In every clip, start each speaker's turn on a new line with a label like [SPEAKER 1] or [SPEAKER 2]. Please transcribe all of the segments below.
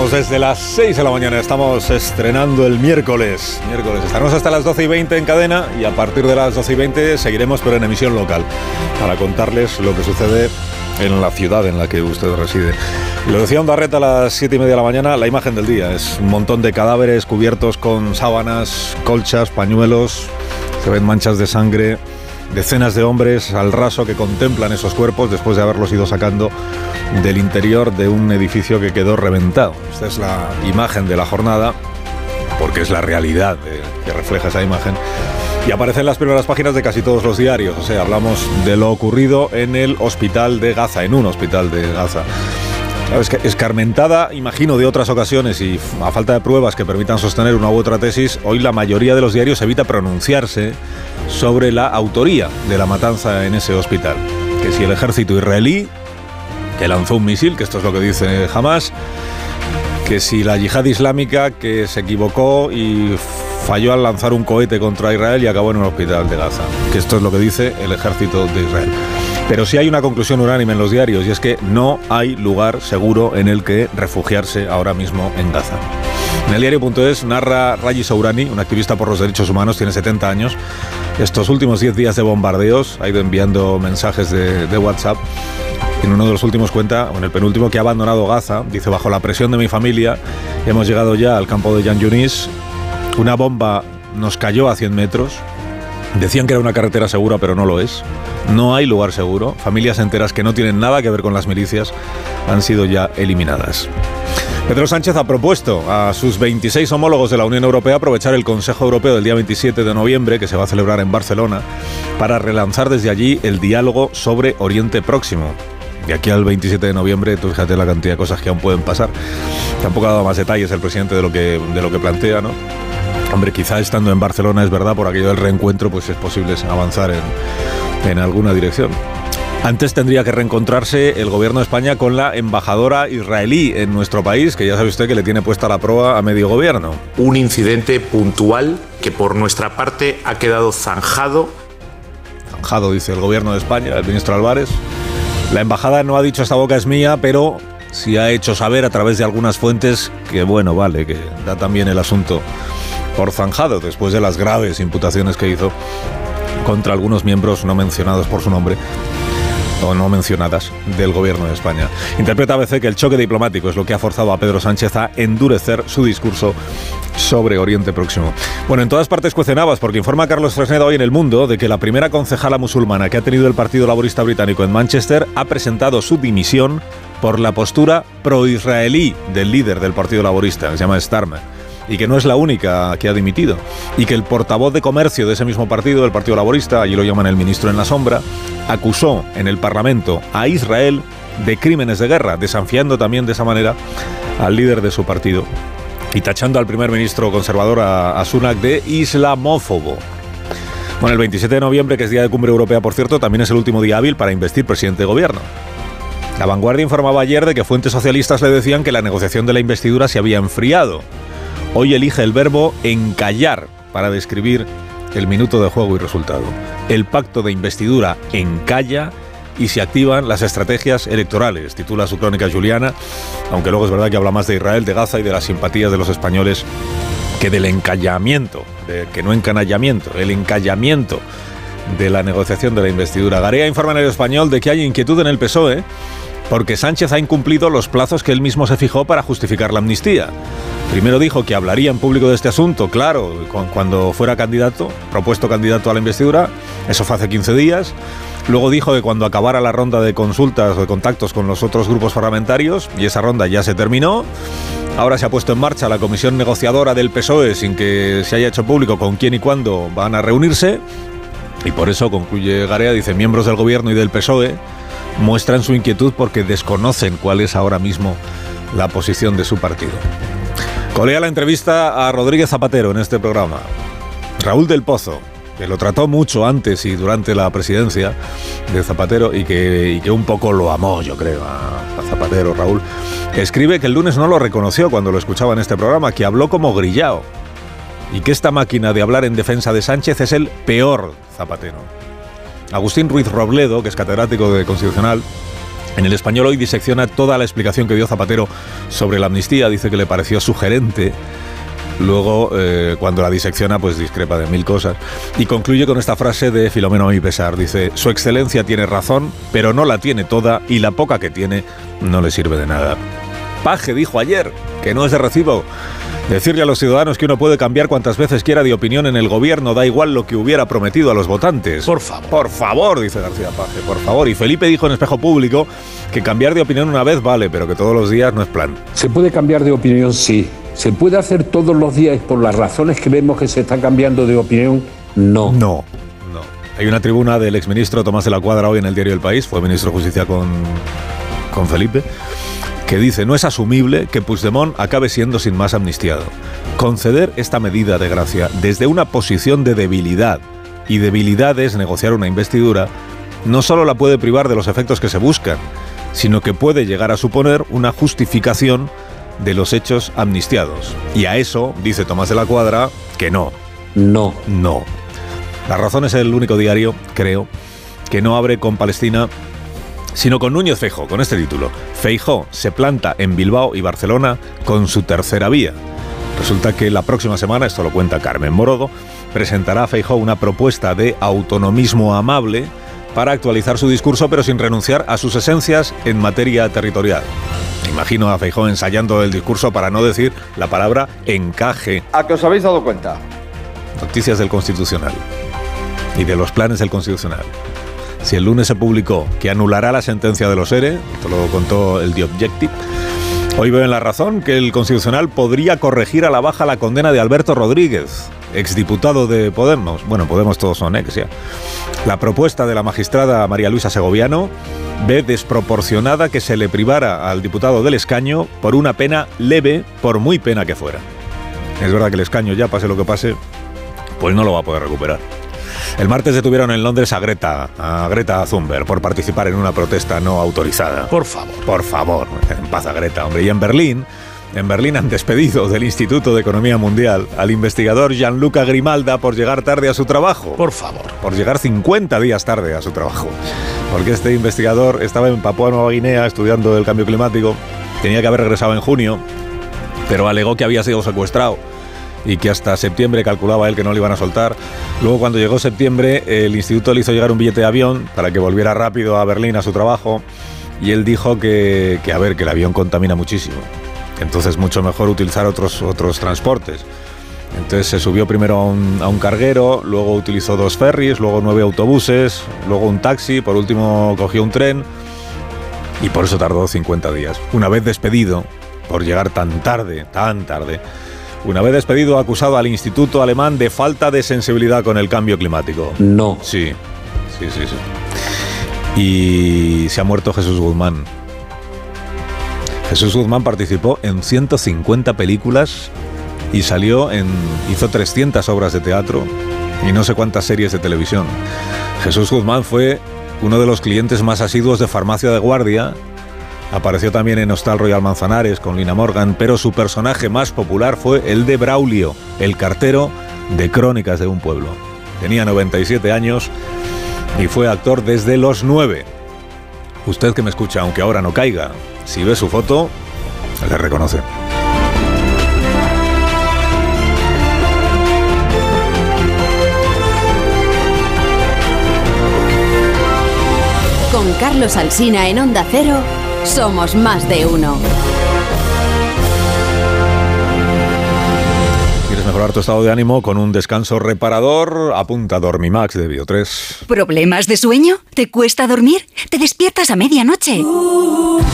[SPEAKER 1] Estamos desde las 6 de la mañana, estamos estrenando el miércoles. Miércoles estaremos hasta las 12 y 20 en cadena y a partir de las 12 y 20 seguiremos pero en emisión local para contarles lo que sucede en la ciudad en la que usted reside. lo decía Onda Reta a las 7 y media de la mañana, la imagen del día es un montón de cadáveres cubiertos con sábanas, colchas, pañuelos, se ven manchas de sangre, decenas de hombres al raso que contemplan esos cuerpos después de haberlos ido sacando del interior de un edificio que quedó reventado. Esta es la imagen de la jornada, porque es la realidad que refleja esa imagen. Y aparece en las primeras páginas de casi todos los diarios. O sea, hablamos de lo ocurrido en el hospital de Gaza, en un hospital de Gaza. Escarmentada, imagino, de otras ocasiones y a falta de pruebas que permitan sostener una u otra tesis, hoy la mayoría de los diarios evita pronunciarse sobre la autoría de la matanza en ese hospital. Que si el ejército israelí, que lanzó un misil, que esto es lo que dice Hamas, que si la yihad islámica que se equivocó y falló al lanzar un cohete contra Israel y acabó en un hospital de Gaza, que esto es lo que dice el ejército de Israel. Pero sí hay una conclusión unánime en los diarios y es que no hay lugar seguro en el que refugiarse ahora mismo en Gaza. En el diario.es narra Raji Sourani, un activista por los derechos humanos, tiene 70 años. Estos últimos 10 días de bombardeos ha ido enviando mensajes de, WhatsApp. En uno de los últimos cuenta, en el penúltimo, que ha abandonado Gaza. Dice, bajo la presión de mi familia, hemos llegado ya al campo de Yan Yunis. Una bomba nos cayó a 100 metros. Decían que era una carretera segura, pero no lo es. No hay lugar seguro. Familias enteras que no tienen nada que ver con las milicias han sido ya eliminadas. Pedro Sánchez ha propuesto a sus 26 homólogos de la Unión Europea aprovechar el Consejo Europeo del día 27 de noviembre, que se va a celebrar en Barcelona, para relanzar desde allí el diálogo sobre Oriente Próximo. De aquí al 27 de noviembre, tú fíjate la cantidad de cosas que aún pueden pasar. Tampoco ha dado más detalles el presidente de lo que, de lo que plantea, ¿no? Hombre, quizá estando en Barcelona es verdad, por aquello del reencuentro, pues es posible avanzar en, en alguna dirección. Antes tendría que reencontrarse el gobierno de España con la embajadora israelí en nuestro país, que ya sabe usted que le tiene puesta la prueba a medio gobierno.
[SPEAKER 2] Un incidente puntual que por nuestra parte ha quedado zanjado.
[SPEAKER 1] Zanjado, dice el gobierno de España, el ministro Álvarez. La embajada no ha dicho esta boca es mía, pero sí ha hecho saber a través de algunas fuentes que, bueno, vale, que da también el asunto por zanjado después de las graves imputaciones que hizo contra algunos miembros no mencionados por su nombre o no mencionadas del gobierno de España. Interpreta a veces que el choque diplomático es lo que ha forzado a Pedro Sánchez a endurecer su discurso sobre Oriente Próximo. Bueno, en todas partes cuecenabas, porque informa Carlos Fresneda hoy en El Mundo de que la primera concejala musulmana que ha tenido el Partido Laborista Británico en Manchester ha presentado su dimisión por la postura pro-israelí del líder del Partido Laborista, se llama Starmer y que no es la única que ha dimitido, y que el portavoz de comercio de ese mismo partido, el Partido Laborista, allí lo llaman el ministro en la sombra, acusó en el Parlamento a Israel de crímenes de guerra, desafiando también de esa manera al líder de su partido y tachando al primer ministro conservador, a, a Sunak, de islamófobo. Bueno, el 27 de noviembre, que es Día de Cumbre Europea, por cierto, también es el último día hábil para investir presidente de gobierno. La vanguardia informaba ayer de que fuentes socialistas le decían que la negociación de la investidura se había enfriado hoy elige el verbo encallar para describir el minuto de juego y resultado. El pacto de investidura encalla y se activan las estrategias electorales, titula su crónica Juliana, aunque luego es verdad que habla más de Israel, de Gaza y de las simpatías de los españoles que del encallamiento, de, que no encanallamiento, el encallamiento de la negociación de la investidura. Garea informa en el español de que hay inquietud en el PSOE porque Sánchez ha incumplido los plazos que él mismo se fijó para justificar la amnistía. Primero dijo que hablaría en público de este asunto, claro, cuando fuera candidato, propuesto candidato a la investidura, eso fue hace 15 días. Luego dijo que cuando acabara la ronda de consultas o de contactos con los otros grupos parlamentarios, y esa ronda ya se terminó. Ahora se ha puesto en marcha la comisión negociadora del PSOE sin que se haya hecho público con quién y cuándo van a reunirse. Y por eso, concluye Garea, dice, miembros del gobierno y del PSOE muestran su inquietud porque desconocen cuál es ahora mismo la posición de su partido. Colea la entrevista a Rodríguez Zapatero en este programa. Raúl del Pozo, que lo trató mucho antes y durante la presidencia de Zapatero y que, un poco lo amó, yo creo, a, Zapatero, Raúl, escribe que el lunes no lo reconoció cuando lo escuchaba en este programa, que habló como grillao y que esta máquina de hablar en defensa de Sánchez es el peor Zapatero. Agustín Ruiz Robledo, que es catedrático de Constitucional, en el español hoy disecciona toda la explicación que dio Zapatero sobre la amnistía, dice que le pareció sugerente. Luego, eh, cuando la disecciona, pues discrepa de mil cosas. Y concluye con esta frase de Filomeno a. Dice, Su excelencia tiene razón, pero no la tiene toda y la poca que tiene no le sirve de nada. Paje dijo ayer que no es de recibo Decirle a los ciudadanos que uno puede cambiar cuantas veces quiera de opinión en el gobierno, da igual lo que hubiera prometido a los votantes.
[SPEAKER 3] Por favor.
[SPEAKER 1] Por favor, dice García Paje, por favor. Y Felipe dijo en espejo público que cambiar de opinión una vez vale, pero que todos los días no es plan.
[SPEAKER 4] ¿Se puede cambiar de opinión? Sí. ¿Se puede hacer todos los días por las razones que vemos que se está cambiando de opinión? No.
[SPEAKER 1] No. No. Hay una tribuna del exministro Tomás de la Cuadra hoy en el diario El País, fue ministro de Justicia con, con Felipe que dice no es asumible que Puigdemont acabe siendo sin más amnistiado. Conceder esta medida de gracia desde una posición de debilidad, y debilidad es negociar una investidura, no solo la puede privar de los efectos que se buscan, sino que puede llegar a suponer una justificación de los hechos amnistiados. Y a eso, dice Tomás de la Cuadra, que no.
[SPEAKER 4] No.
[SPEAKER 1] No. La razón es el único diario, creo, que no abre con Palestina sino con Núñez Feijóo, con este título. Feijóo se planta en Bilbao y Barcelona con su tercera vía. Resulta que la próxima semana, esto lo cuenta Carmen Morodo, presentará a Feijóo una propuesta de autonomismo amable para actualizar su discurso pero sin renunciar a sus esencias en materia territorial. Imagino a Feijóo ensayando el discurso para no decir la palabra encaje.
[SPEAKER 5] ¿A que os habéis dado cuenta?
[SPEAKER 1] Noticias del Constitucional y de los planes del Constitucional. Si el lunes se publicó que anulará la sentencia de los ERE, esto lo contó el The Objective, hoy veo en la razón que el Constitucional podría corregir a la baja la condena de Alberto Rodríguez, exdiputado de Podemos. Bueno, Podemos todos son ex ya. La propuesta de la magistrada María Luisa Segoviano ve desproporcionada que se le privara al diputado del escaño por una pena leve, por muy pena que fuera. Es verdad que el escaño ya, pase lo que pase, pues no lo va a poder recuperar. El martes detuvieron en Londres a Greta, a Greta Thunberg, por participar en una protesta no autorizada.
[SPEAKER 3] Por favor.
[SPEAKER 1] Por favor, en paz a Greta, hombre. Y en Berlín, en Berlín han despedido del Instituto de Economía Mundial al investigador Gianluca Grimalda por llegar tarde a su trabajo.
[SPEAKER 3] Por favor.
[SPEAKER 1] Por llegar 50 días tarde a su trabajo. Porque este investigador estaba en Papua Nueva Guinea estudiando el cambio climático. Tenía que haber regresado en junio, pero alegó que había sido secuestrado y que hasta septiembre calculaba él que no le iban a soltar. Luego cuando llegó septiembre el instituto le hizo llegar un billete de avión para que volviera rápido a Berlín a su trabajo y él dijo que, a ver, que el avión contamina muchísimo. Entonces mucho mejor utilizar otros, otros transportes. Entonces se subió primero a un, a un, carguero, luego utilizó dos ferries, luego nueve autobuses, luego un taxi, por último cogió un tren y por eso tardó 50 días. Una vez despedido, por llegar tan tarde, tan tarde, una vez despedido, ha acusado al Instituto Alemán de falta de sensibilidad con el cambio climático.
[SPEAKER 4] No.
[SPEAKER 1] Sí, sí, sí, sí. Y se ha muerto Jesús Guzmán. Jesús Guzmán participó en 150 películas y salió en. hizo 300 obras de teatro y no sé cuántas series de televisión. Jesús Guzmán fue uno de los clientes más asiduos de Farmacia de Guardia Apareció también en Hostal Royal Manzanares con Lina Morgan, pero su personaje más popular fue el de Braulio, el cartero de Crónicas de un pueblo. Tenía 97 años y fue actor desde los 9. Usted que me escucha, aunque ahora no caiga, si ve su foto, le reconoce.
[SPEAKER 6] Con Carlos Alsina en Onda Cero. Somos más de uno.
[SPEAKER 1] Mejorar tu estado de ánimo con un descanso reparador, apunta Dormimax de Bio3.
[SPEAKER 3] ¿Problemas de sueño? ¿Te cuesta dormir? ¿Te despiertas a medianoche?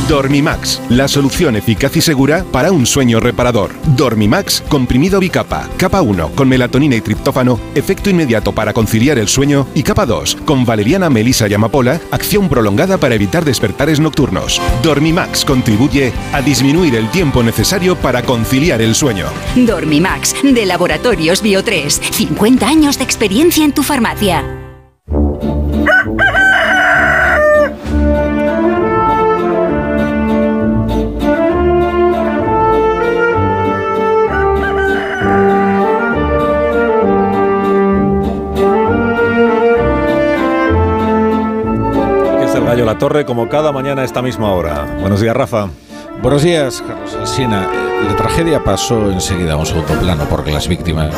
[SPEAKER 5] Dormimax, la solución eficaz y segura para un sueño reparador. Dormimax, comprimido bicapa, capa 1 con melatonina y triptófano, efecto inmediato para conciliar el sueño y capa 2 con valeriana, melisa y amapola, acción prolongada para evitar despertares nocturnos. Dormimax contribuye a disminuir el tiempo necesario para conciliar el sueño.
[SPEAKER 3] Dormimax, de Laboratorios Bio3. 50 años de experiencia en tu farmacia.
[SPEAKER 1] Gallo La Torre, como cada mañana a esta misma hora. Buenos días, Rafa.
[SPEAKER 7] Buenos días, Carlos Alsina. La tragedia pasó enseguida a un segundo plano porque las víctimas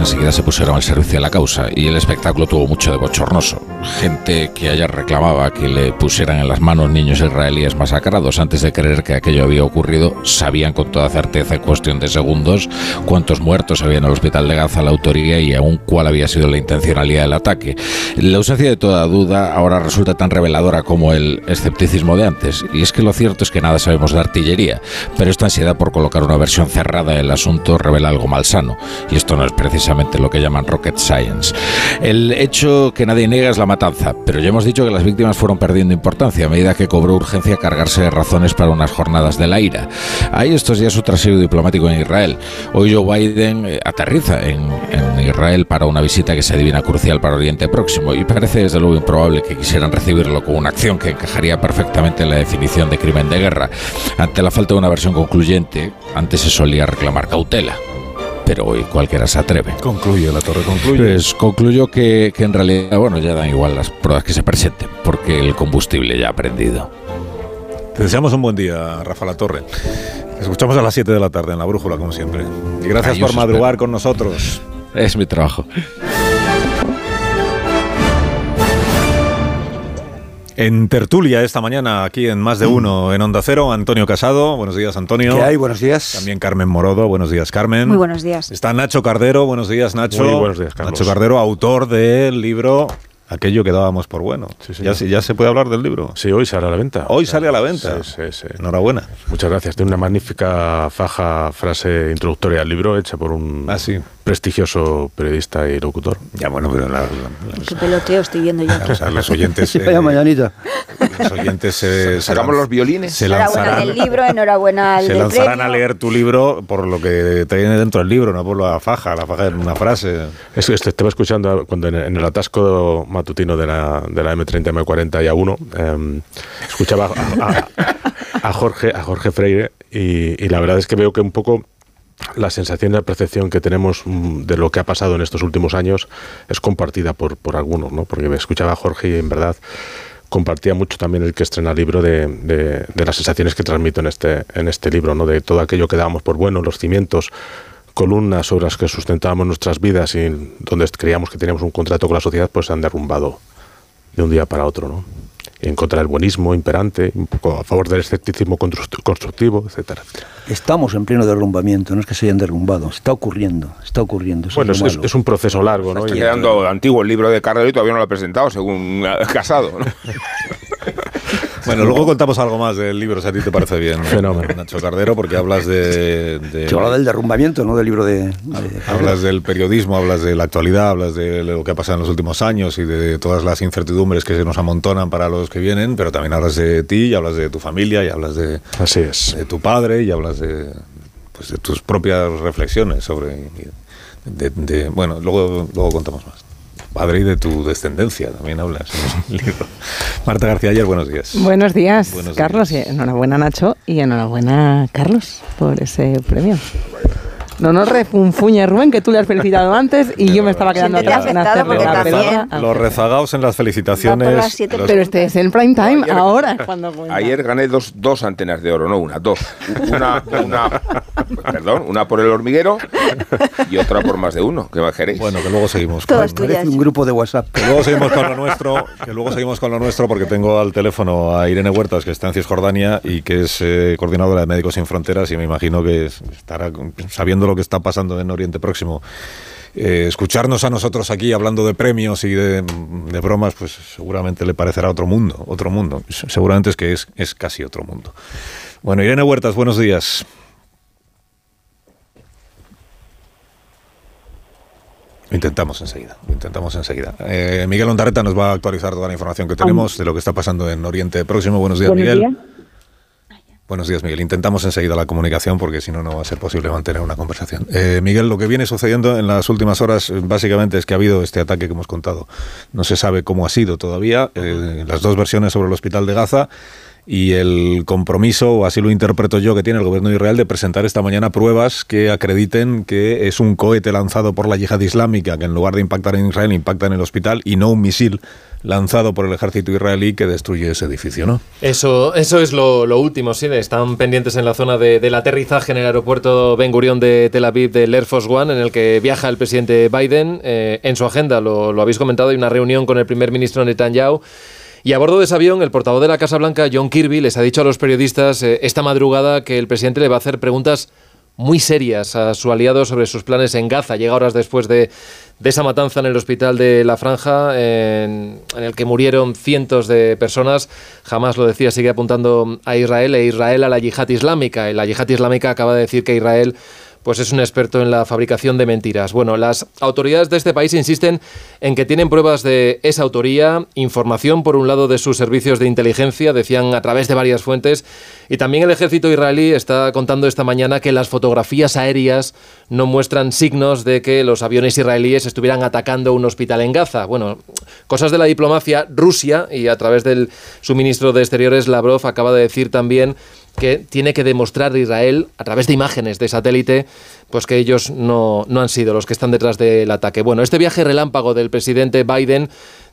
[SPEAKER 7] enseguida se pusieron al servicio de la causa y el espectáculo tuvo mucho de bochornoso. Gente que ayer reclamaba que le pusieran en las manos niños israelíes masacrados antes de creer que aquello había ocurrido, sabían con toda certeza en cuestión de segundos cuántos muertos había en el hospital de Gaza, la autoría y aún cuál había sido la intencionalidad del ataque. La ausencia de toda duda ahora resulta tan reveladora como el escepticismo de antes. Y es que lo cierto es que nada sabemos de artillería, pero esta ansiedad por colocar una versión cerrada del asunto revela algo malsano. Y esto no es precisamente lo que llaman rocket science. El hecho que nadie niega es la matanza, pero ya hemos dicho que las víctimas fueron perdiendo importancia a medida que cobró urgencia cargarse de razones para unas jornadas de la ira. Hay estos días su trasiego diplomático en Israel. Hoy Joe Biden eh, aterriza en, en Israel para una visita que se adivina crucial para Oriente Próximo y parece desde luego improbable que quisieran recibirlo con una acción que encajaría perfectamente en la definición de crimen de guerra. Ante la falta de una versión concluyente, antes se solía reclamar cautela pero hoy cualquiera se atreve.
[SPEAKER 1] Concluye, la torre concluye.
[SPEAKER 7] Pues concluyo que, que en realidad, bueno, ya dan igual las pruebas que se presenten, porque el combustible ya ha prendido.
[SPEAKER 1] Te deseamos un buen día, Rafa La Torre. Escuchamos a las 7 de la tarde en la brújula, como siempre. Y gracias
[SPEAKER 7] Ay,
[SPEAKER 1] por madrugar
[SPEAKER 7] espero.
[SPEAKER 1] con nosotros.
[SPEAKER 7] Es mi trabajo.
[SPEAKER 1] En tertulia esta mañana, aquí en Más de Uno, en Onda Cero, Antonio Casado. Buenos días, Antonio.
[SPEAKER 8] ¿Qué hay? Buenos días.
[SPEAKER 1] También Carmen Morodo. Buenos días, Carmen.
[SPEAKER 9] Muy buenos días.
[SPEAKER 1] Está Nacho Cardero. Buenos días, Nacho.
[SPEAKER 2] Muy buenos días, Carlos.
[SPEAKER 1] Nacho Cardero, autor del libro Aquello que dábamos por bueno.
[SPEAKER 2] Sí,
[SPEAKER 1] ya, se- ya se puede hablar del libro.
[SPEAKER 2] Sí, hoy sale a la venta.
[SPEAKER 1] Hoy sale a la venta.
[SPEAKER 2] Sí, sí, sí.
[SPEAKER 1] Enhorabuena.
[SPEAKER 2] Muchas gracias. Tiene una magnífica faja, frase introductoria al libro hecha por un
[SPEAKER 1] Ah, sí.
[SPEAKER 2] Prestigioso periodista y locutor.
[SPEAKER 1] Ya, bueno, pero la- la-
[SPEAKER 9] Qué peloteo estoy viendo yo.
[SPEAKER 1] o sea, los oyentes.
[SPEAKER 8] Vaya
[SPEAKER 1] eh,
[SPEAKER 8] mañanita.
[SPEAKER 1] los oyentes se, se
[SPEAKER 10] Sacamos los violines.
[SPEAKER 1] Se
[SPEAKER 9] Enhorabuena
[SPEAKER 1] lanzarán,
[SPEAKER 9] del libro, enhorabuena al
[SPEAKER 1] se lanzarán
[SPEAKER 9] premio.
[SPEAKER 1] a leer tu libro por lo que tiene dentro del libro, no por la faja. La faja es una frase.
[SPEAKER 2] Es que estaba escuchando cuando en, en el atasco matutino de la, de la M30, M40 y A1, eh, escuchaba a, a- a Jorge, a Jorge Freire y, y la verdad es que veo que un poco la sensación y la percepción que tenemos mm, de lo que ha pasado en estos últimos años es compartida por, por algunos, ¿no? Porque me escuchaba a Jorge y en verdad compartía mucho también el que estrena el libro de, de- las sensaciones que transmito en este, en este libro, ¿no? de todo aquello que dábamos por bueno, los cimientos, columnas sobre las que sustentábamos nuestras vidas y donde creíamos que teníamos un contrato con la sociedad, pues se han derrumbado de un día para otro. ¿no? En contra del buenismo imperante, un poco a favor del escepticismo construct- constructivo, etcétera.
[SPEAKER 8] Estamos en pleno derrumbamiento, no es que se hayan derrumbado, está ocurriendo, está ocurriendo.
[SPEAKER 2] Bueno,
[SPEAKER 8] es
[SPEAKER 2] un proceso largo, ¿no?
[SPEAKER 10] Está quedando antiguo el libro de Carrero y todavía no lo ha presentado, según casado. ¿no?
[SPEAKER 1] Bueno, luego contamos algo más del libro, si a ti te parece bien,
[SPEAKER 2] Fenómeno.
[SPEAKER 1] Nacho Cardero, porque hablas de, de-
[SPEAKER 8] Se habla del derrumbamiento, no del libro de... de-
[SPEAKER 1] hablas del periodismo, hablas de la actualidad, hablas de lo que ha pasado en los últimos años y de todas las incertidumbres que se nos amontonan para los que vienen, pero también hablas de ti, y hablas de tu familia, y hablas de,
[SPEAKER 2] Así es.
[SPEAKER 1] de tu padre, y hablas de, pues, de tus propias reflexiones sobre... de- de- bueno, luego, luego contamos más. Padre y de tu descendencia, también hablas en el libro. Marta García Ayer, buenos días.
[SPEAKER 11] Buenos días,
[SPEAKER 1] Buenos
[SPEAKER 11] Carlos.
[SPEAKER 1] días.
[SPEAKER 11] Y enhorabuena, Nacho. Y enhorabuena, Carlos, por ese premio. No nos refunfuñe, Rubén, que tú le has felicitado antes y yo me estaba quedando atrás en hacerle la pelota.
[SPEAKER 1] Los rezagados en las felicitaciones.
[SPEAKER 9] las siete
[SPEAKER 1] los-
[SPEAKER 11] Pero este es el prime time
[SPEAKER 10] Ayer-
[SPEAKER 11] ahora, cuando cuenta.
[SPEAKER 10] Ayer gané dos, dos antenas de oro, no una, dos. Una, una, perdón, una por el hormiguero y otra por más de uno. ¿Qué más queréis?
[SPEAKER 1] Bueno, que luego seguimos.
[SPEAKER 9] Todas
[SPEAKER 1] con-
[SPEAKER 9] tuyas.
[SPEAKER 8] Un grupo de WhatsApp.
[SPEAKER 1] Que luego seguimos con lo nuestro, que luego seguimos con lo nuestro porque tengo al teléfono a Irene Huertas, que está en Cisjordania y que es eh, coordinadora de Médicos Sin Fronteras y me imagino que es- estará sabiendo lo que está pasando en Oriente Próximo, eh, escucharnos a nosotros aquí hablando de premios y de, de, bromas, pues seguramente le parecerá otro mundo, otro mundo. Seguramente es que es, es casi otro mundo. Bueno, Irene Huertas, buenos días. Lo intentamos enseguida, lo intentamos enseguida. Eh, Miguel Ondarreta nos va a actualizar toda la información que tenemos de lo que está pasando en Oriente Próximo. Buenos días,
[SPEAKER 12] Buenos
[SPEAKER 1] Miguel.
[SPEAKER 12] días.
[SPEAKER 1] Buenos días, Miguel. Intentamos enseguida la comunicación porque si no, no va a ser posible mantener una conversación. Eh, Miguel, lo que viene sucediendo en las últimas horas eh, básicamente es que ha habido este ataque que hemos contado. No se sabe cómo ha sido todavía. Eh, las dos versiones sobre el hospital de Gaza y el compromiso, o así lo interpreto yo, que tiene el gobierno de Israel de presentar esta mañana pruebas que acrediten que es un cohete lanzado por la yihad islámica que en lugar de impactar en Israel impacta en el hospital y no un misil lanzado por el ejército israelí que destruye ese edificio, ¿no?
[SPEAKER 13] Eso, eso es lo, último, sí. Están pendientes en la zona de, del aterrizaje en el aeropuerto Ben Gurion de Tel Aviv del Air Force One, en el que viaja el presidente Biden. Eh, en su agenda, lo, lo habéis comentado, hay una reunión con el primer ministro Netanyahu. Y a bordo de ese avión, el portavoz de la Casa Blanca, John Kirby, les ha dicho a los periodistas eh, esta madrugada que el presidente le va a hacer preguntas muy serias a su aliado sobre sus planes en Gaza. Llega horas después de, de esa matanza en el hospital de La Franja, en, en, el que murieron cientos de personas. Jamás lo decía, sigue apuntando a Israel e Israel a la yihad islámica. Y la yihad islámica acaba de decir que Israel pues es un experto en la fabricación de mentiras. Bueno, las autoridades de este país insisten en que tienen pruebas de esa autoría, información por un lado de sus servicios de inteligencia, decían a través de varias fuentes, y también el ejército israelí está contando esta mañana que las fotografías aéreas no muestran signos de que los aviones israelíes estuvieran atacando un hospital en Gaza. Bueno, cosas de la diplomacia, Rusia, y a través del suministro de Exteriores, Lavrov acaba de decir también que tiene que demostrar Israel a través de imágenes de satélite pues que ellos no, no han sido los que están detrás del ataque. Bueno, este viaje relámpago del presidente Biden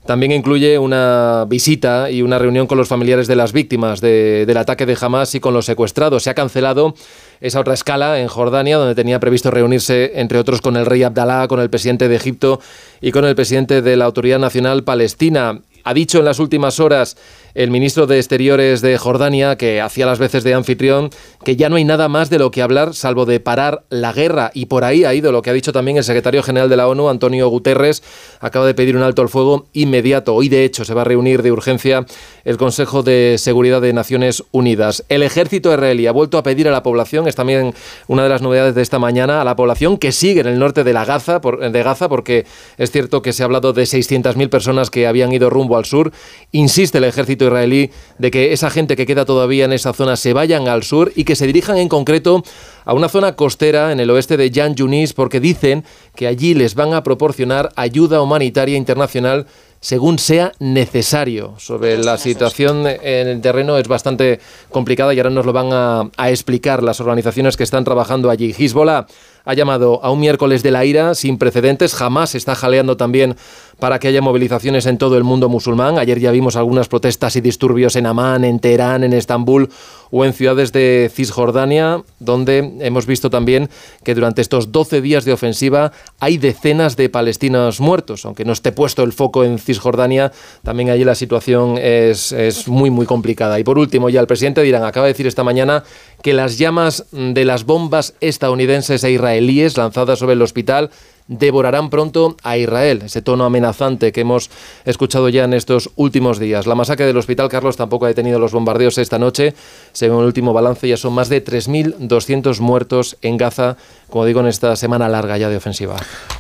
[SPEAKER 13] también incluye una visita y una reunión con los familiares de las víctimas de, del ataque de Hamas y con los secuestrados. Se ha cancelado esa otra escala en Jordania, donde tenía previsto reunirse, entre otros, con el rey Abdalá, con el presidente de Egipto y con el presidente de la Autoridad Nacional Palestina. Ha dicho en las últimas horas el ministro de Exteriores de Jordania, que hacía las veces de anfitrión, que ya no hay nada más de lo que hablar salvo de parar la guerra. Y por ahí ha ido lo que ha dicho también el secretario general de la ONU, Antonio Guterres, acaba de pedir un alto al fuego inmediato. Hoy, de hecho, se va a reunir de urgencia el Consejo de Seguridad de Naciones Unidas. El ejército israelí ha vuelto a pedir a la población, es también una de las novedades de esta mañana, a la población que sigue en el norte de, la Gaza, de Gaza, porque es cierto que se ha hablado de 600.000 personas que habían ido rumbo al sur. Insiste el ejército israelí de que esa gente que queda todavía en esa zona se vayan al sur y que se dirijan en concreto a una zona costera en el oeste de Jan Yunis porque dicen que allí les van a proporcionar ayuda humanitaria internacional según sea necesario. Sobre la situación en el terreno es bastante complicada y ahora nos lo van a, a explicar las organizaciones que están trabajando allí. Hezbollah ha llamado a un miércoles de la ira sin precedentes, jamás está jaleando también para que haya movilizaciones en todo el mundo musulmán. Ayer ya vimos algunas protestas y disturbios en Amán, en Teherán, en Estambul o en ciudades de Cisjordania, donde hemos visto también que durante estos 12 días de ofensiva hay decenas de palestinos muertos. Aunque no esté puesto el foco en Cisjordania, también allí la situación es, es muy, muy complicada. Y por último, ya el presidente acaba de decir esta mañana que las llamas de las bombas estadounidenses e israelíes lanzadas sobre el hospital devorarán pronto a Israel. Ese tono amenazante que hemos escuchado ya en estos últimos días. La masacre del hospital Carlos tampoco ha detenido los bombardeos esta noche. Según el último balance, ya son más de 3.200 muertos en Gaza, como digo, en esta semana larga ya de ofensiva.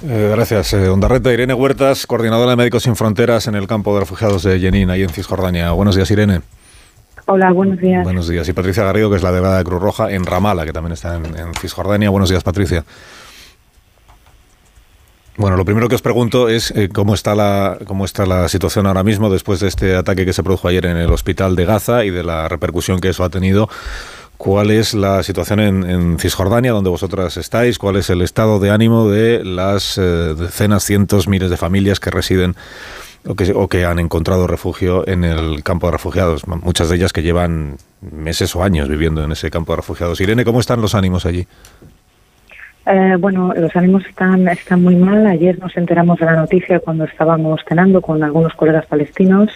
[SPEAKER 1] Eh, gracias, eh, Ondarreta. Irene Huertas, coordinadora de Médicos Sin Fronteras en el campo de refugiados de Jenin, ahí en Cisjordania. Buenos días, Irene.
[SPEAKER 12] Hola, buenos días.
[SPEAKER 1] Buenos días. Y Patricia Garrido, que es la delegada de Cruz Roja en Ramala, que también está en, Cisjordania. Buenos días, Patricia. Bueno, lo primero que os pregunto es eh, cómo está la cómo está la situación ahora mismo después de este ataque que se produjo ayer en el hospital de Gaza y de la repercusión que eso ha tenido. ¿Cuál es la situación en, en Cisjordania, donde vosotras estáis? ¿Cuál es el estado de ánimo de las eh, decenas, cientos, miles de familias que residen o que, o que han encontrado refugio en el campo de refugiados? Muchas de ellas que llevan meses o años viviendo en ese campo de refugiados. Irene, ¿cómo están los ánimos allí?
[SPEAKER 12] Eh, bueno, los ánimos están, están muy mal. Ayer nos enteramos de la noticia cuando estábamos cenando con algunos colegas palestinos.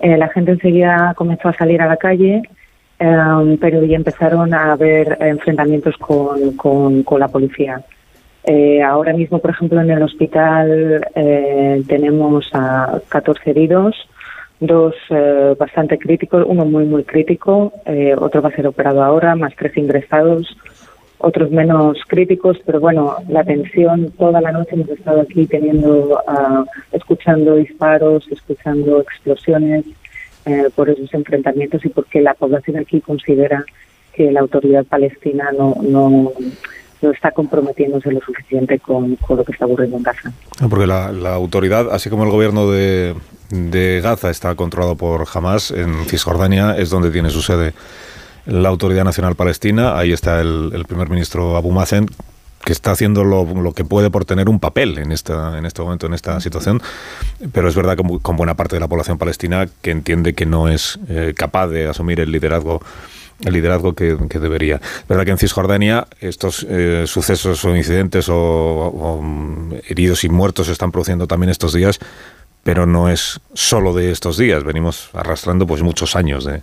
[SPEAKER 12] Eh, la gente enseguida comenzó a salir a la calle, eh, pero ya empezaron a haber enfrentamientos con, con, con la policía. Eh, ahora mismo, por ejemplo, en el hospital eh, tenemos a 14 heridos, dos eh, bastante críticos, uno muy, muy crítico, eh, otro va a ser operado ahora, más tres ingresados, otros menos críticos, pero bueno, la tensión toda la noche hemos estado aquí teniendo, ah, escuchando disparos, escuchando explosiones eh, por esos enfrentamientos y porque la población aquí considera que la autoridad palestina no, no, no está comprometiéndose lo suficiente con, con lo que está ocurriendo en Gaza.
[SPEAKER 1] No, Porque la, la autoridad, así como el gobierno de, de Gaza está controlado por Hamas, en Cisjordania es donde tiene su sede la Autoridad Nacional Palestina. Ahí está el, el primer ministro Abu Mazen que está haciendo lo, lo que puede por tener un papel en, esta, en este momento, en esta situación, pero es verdad que con buena parte de la población palestina que entiende que no es eh, capaz de asumir el liderazgo el liderazgo que, debería. Verdad que en Cisjordania estos eh, sucesos o incidentes o, mm, heridos y muertos se están produciendo también estos días, pero no es solo de estos días. Venimos arrastrando pues muchos años de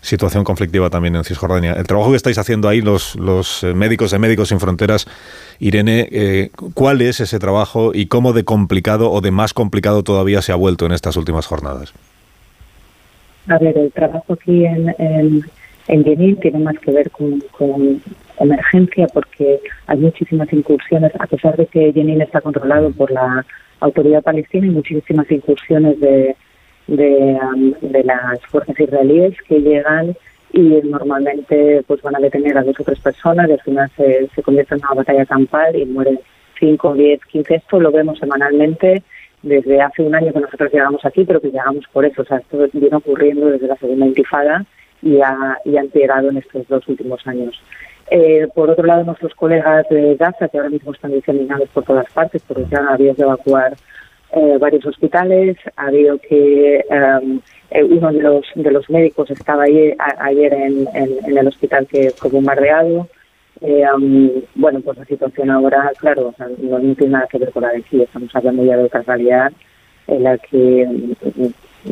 [SPEAKER 1] situación conflictiva también en Cisjordania. El trabajo que estáis haciendo ahí los, los eh, médicos de Médicos Sin Fronteras, Irene, eh, ¿cuál es ese trabajo y cómo de complicado o de más complicado todavía se ha vuelto en estas últimas jornadas?
[SPEAKER 12] A ver, el trabajo aquí en, en Jenin tiene más que ver con, con emergencia porque hay muchísimas incursiones, a pesar de que Jenin está controlado por la autoridad palestina, hay muchísimas incursiones de, de, um, de las fuerzas israelíes que llegan y normalmente pues van a detener a dos o tres personas y al final se, se convierte en una batalla campal y mueren 5, 10, 15. Esto lo vemos semanalmente desde hace un año que nosotros llegamos aquí, pero que llegamos por eso. O sea, esto viene ocurriendo desde la segunda intifada y ha, y ha empeorado en estos dos últimos años. Eh, por otro lado, nuestros colegas de Gaza, que ahora mismo están diseminados por todas partes, porque ya han habido que evacuar eh, varios hospitales, ha habido que um, eh, uno de los de los médicos estaba ayer, a- ayer en, en, en el hospital que fue bombardeado. Um, bueno, pues la situación ahora, claro, o sea, no, no tiene nada que ver con la de aquí, estamos hablando ya de otra realidad en la que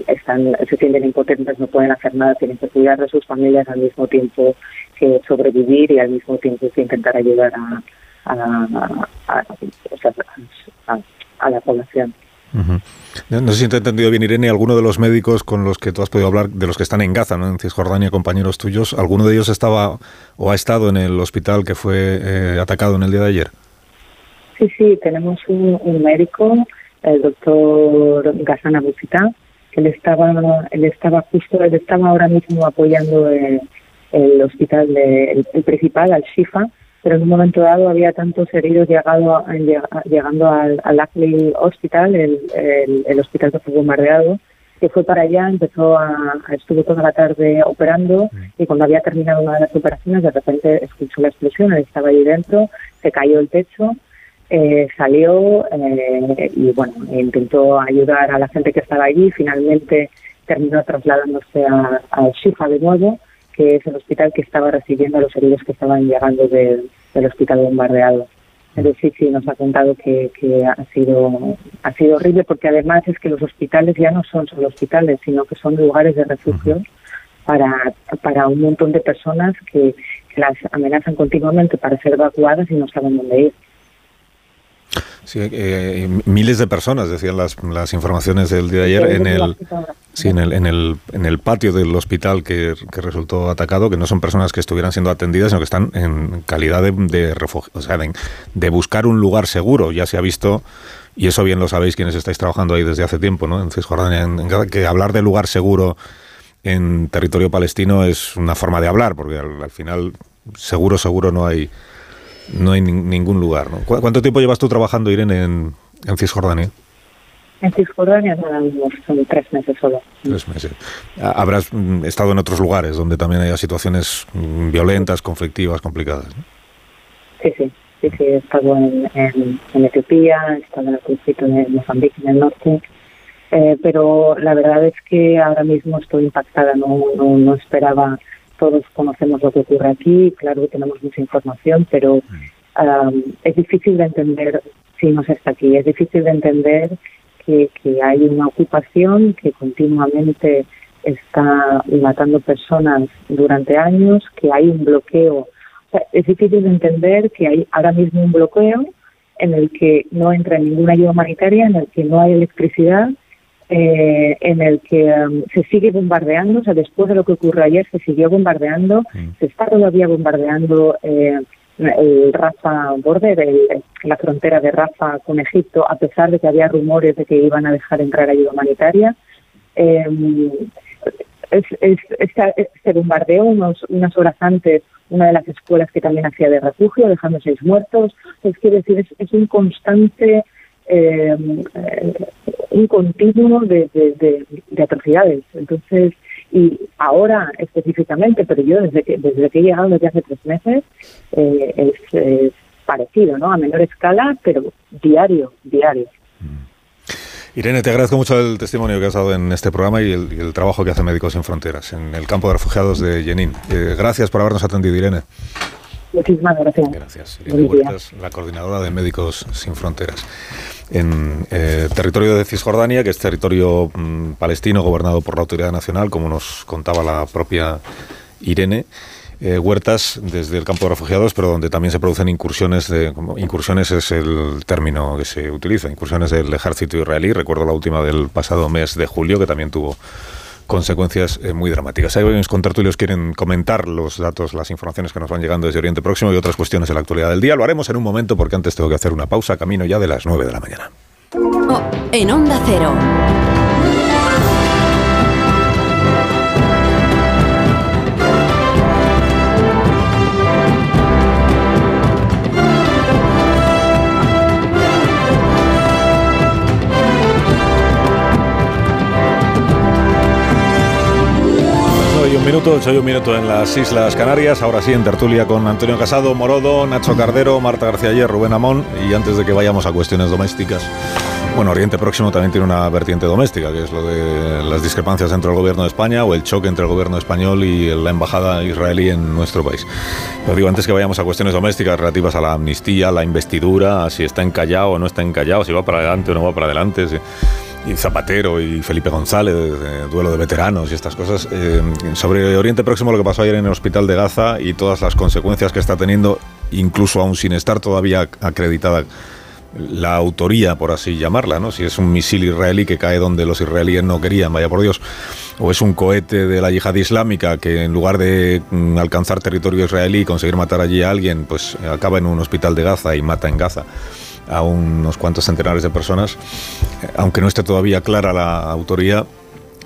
[SPEAKER 12] están, se sienten impotentes, no pueden hacer nada, tienen que cuidar de sus familias al mismo tiempo que sobrevivir y al mismo tiempo que intentar ayudar a, a, a- a- o sea, a- a la población.
[SPEAKER 1] No no sé si te he entendido bien, Irene, alguno de los médicos con los que tú has podido hablar, de los que están en Gaza, ¿no? en Cisjordania, compañeros tuyos, ¿alguno de ellos estaba o ha estado en el hospital que fue eh, atacado en el día de ayer?
[SPEAKER 12] Sí, sí, tenemos un, un médico, el doctor Ghassan Abusita, él estaba, él estaba justo, él estaba ahora mismo apoyando el, el hospital, de, el, el principal, al Shifa, pero en un momento dado había tantos heridos llegado llegando al, al Ackley Hospital, el, el, el hospital que fue bombardeado, que fue para allá, empezó a, estuvo toda la tarde operando y cuando había terminado una de las operaciones de repente escuchó la explosión, él estaba ahí dentro, se cayó el techo, eh, salió eh, y bueno, intentó ayudar a la gente que estaba allí, finalmente terminó trasladándose a, a Shifa de nuevo, que es el hospital que estaba recibiendo a los heridos que estaban llegando del, del hospital bombardeado. Entonces sí, sí, nos ha contado que, que ha sido ha sido horrible porque además es que los hospitales ya no son solo hospitales, sino que son lugares de refugio para, para un montón de personas que, que las amenazan continuamente para ser evacuadas y no saben dónde ir.
[SPEAKER 1] Sí, eh, miles de personas, decían las, las informaciones del día de ayer, en el, sí, en, el, en, el, en el patio del hospital que, que resultó atacado, que no son personas que estuvieran siendo atendidas, sino que están en calidad de, de refugio, o sea, de, de buscar un lugar seguro. Ya se ha visto, y eso bien lo sabéis quienes estáis trabajando ahí desde hace tiempo, ¿no? en Cisjordania, en- en que hablar de lugar seguro en territorio palestino es una forma de hablar, porque al, al final seguro, seguro no hay no hay nin- ningún lugar. ¿no? ¿Cu- ¿Cuánto tiempo llevas tú trabajando, Irene, en, en Cisjordania?
[SPEAKER 12] En Cisjordania nada, son tres meses solo.
[SPEAKER 1] Tres meses. Ha- Habrás mm, estado en otros lugares donde también haya situaciones mm, violentas, conflictivas, complicadas. ¿no?
[SPEAKER 12] Sí, sí, sí, sí, he estado en, en, en Etiopía, he estado en el conflicto de Mozambique, en el norte, eh, pero la verdad es que ahora mismo estoy impactada, no, no, no esperaba, todos conocemos lo que ocurre aquí, claro que tenemos mucha información, pero am, es difícil de entender si no se está aquí, es difícil de entender que, que hay una ocupación que continuamente está matando personas durante años, que hay un bloqueo. O sea, es difícil de entender que hay ahora mismo un bloqueo en el que no entra ninguna ayuda humanitaria, en el que no hay electricidad, eh, en el que um, se sigue bombardeando, o sea, después de lo que ocurrió ayer, se siguió bombardeando, se está todavía bombardeando eh, el Rafa Border, el- la frontera de Rafa con Egipto, a pesar de que había rumores de que iban a dejar entrar ayuda humanitaria. Eh, es, se bombardeó unos, unas horas antes una de las escuelas que también hacía de refugio, dejando seis muertos. Es decir, es, es un constante, eh, un continuo de, de, de- de atrocidades. Entonces, y ahora específicamente, pero yo desde que, desde que he llegado desde hace tres meses, eh, es, es parecido, ¿no? A menor escala, pero diario, diario.
[SPEAKER 1] Irene, te agradezco mucho el testimonio que has dado en este programa y el, y el trabajo que hace Médicos Sin Fronteras en el campo de refugiados de Jenin. Eh, gracias por habernos atendido, Irene.
[SPEAKER 12] Muchísimas gracias.
[SPEAKER 1] Gracias. Irene Huertas, la coordinadora de Médicos Sin Fronteras. En eh, territorio de Cisjordania, que es territorio mm, palestino gobernado por la Autoridad Nacional, como nos contaba la propia Irene. eh, huertas desde el campo de refugiados, pero donde también se producen incursiones, de, incursiones es el término que se utiliza, incursiones del ejército israelí. Recuerdo la última del pasado mes de julio, que también tuvo consecuencias eh, muy dramáticas. Hay mis contertulios quieren comentar los datos, las informaciones que nos van llegando desde Oriente Próximo y otras cuestiones de la actualidad del día. Lo haremos en un momento porque antes tengo que hacer una pausa, camino ya de las 9 de la mañana.
[SPEAKER 6] Oh, en Onda Cero.
[SPEAKER 1] Minuto, ocho y un minuto en las Islas Canarias. Ahora sí, en tertulia con Antonio Casado, Morodo, Nacho Cardero, Marta García Ayer, Rubén Amón. Y antes de que vayamos a cuestiones domésticas, bueno, Oriente Próximo también tiene una vertiente doméstica, que es lo de las discrepancias entre el gobierno de España o el choque entre el gobierno español y la embajada israelí en nuestro país. Pero digo, antes que vayamos a cuestiones domésticas relativas a la amnistía, la investidura, si está encallado o no está encallado, si va para adelante o no va para adelante. si- y Zapatero y Felipe González, de duelo de veteranos y estas cosas. Eh, sobre Oriente Próximo, lo que pasó ayer en el hospital de Gaza y todas las consecuencias que está teniendo, incluso aún sin estar todavía acreditada la autoría, por así llamarla, ¿no? Si es un misil israelí que cae donde los israelíes no querían, vaya por Dios, o es un cohete de la yihad islámica que en lugar de mm, alcanzar territorio israelí y conseguir matar allí a alguien, pues acaba en un hospital de Gaza y mata en Gaza a unos cuantos centenares de personas, aunque no esté todavía clara la autoría,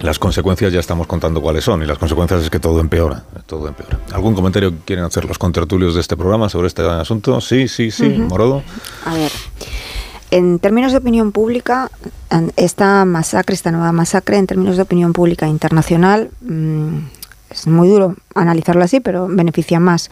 [SPEAKER 1] las consecuencias ya estamos contando cuáles son y las consecuencias es que todo empeora, todo empeora. ¿Algún comentario que quieren hacer los contertulios de este programa sobre este asunto? Sí, sí, sí,
[SPEAKER 9] Ujú.
[SPEAKER 1] Morodo.
[SPEAKER 9] A ver, en términos de opinión pública, esta masacre, esta nueva masacre, en términos de opinión pública internacional, mm, es muy duro analizarlo así, pero beneficia más,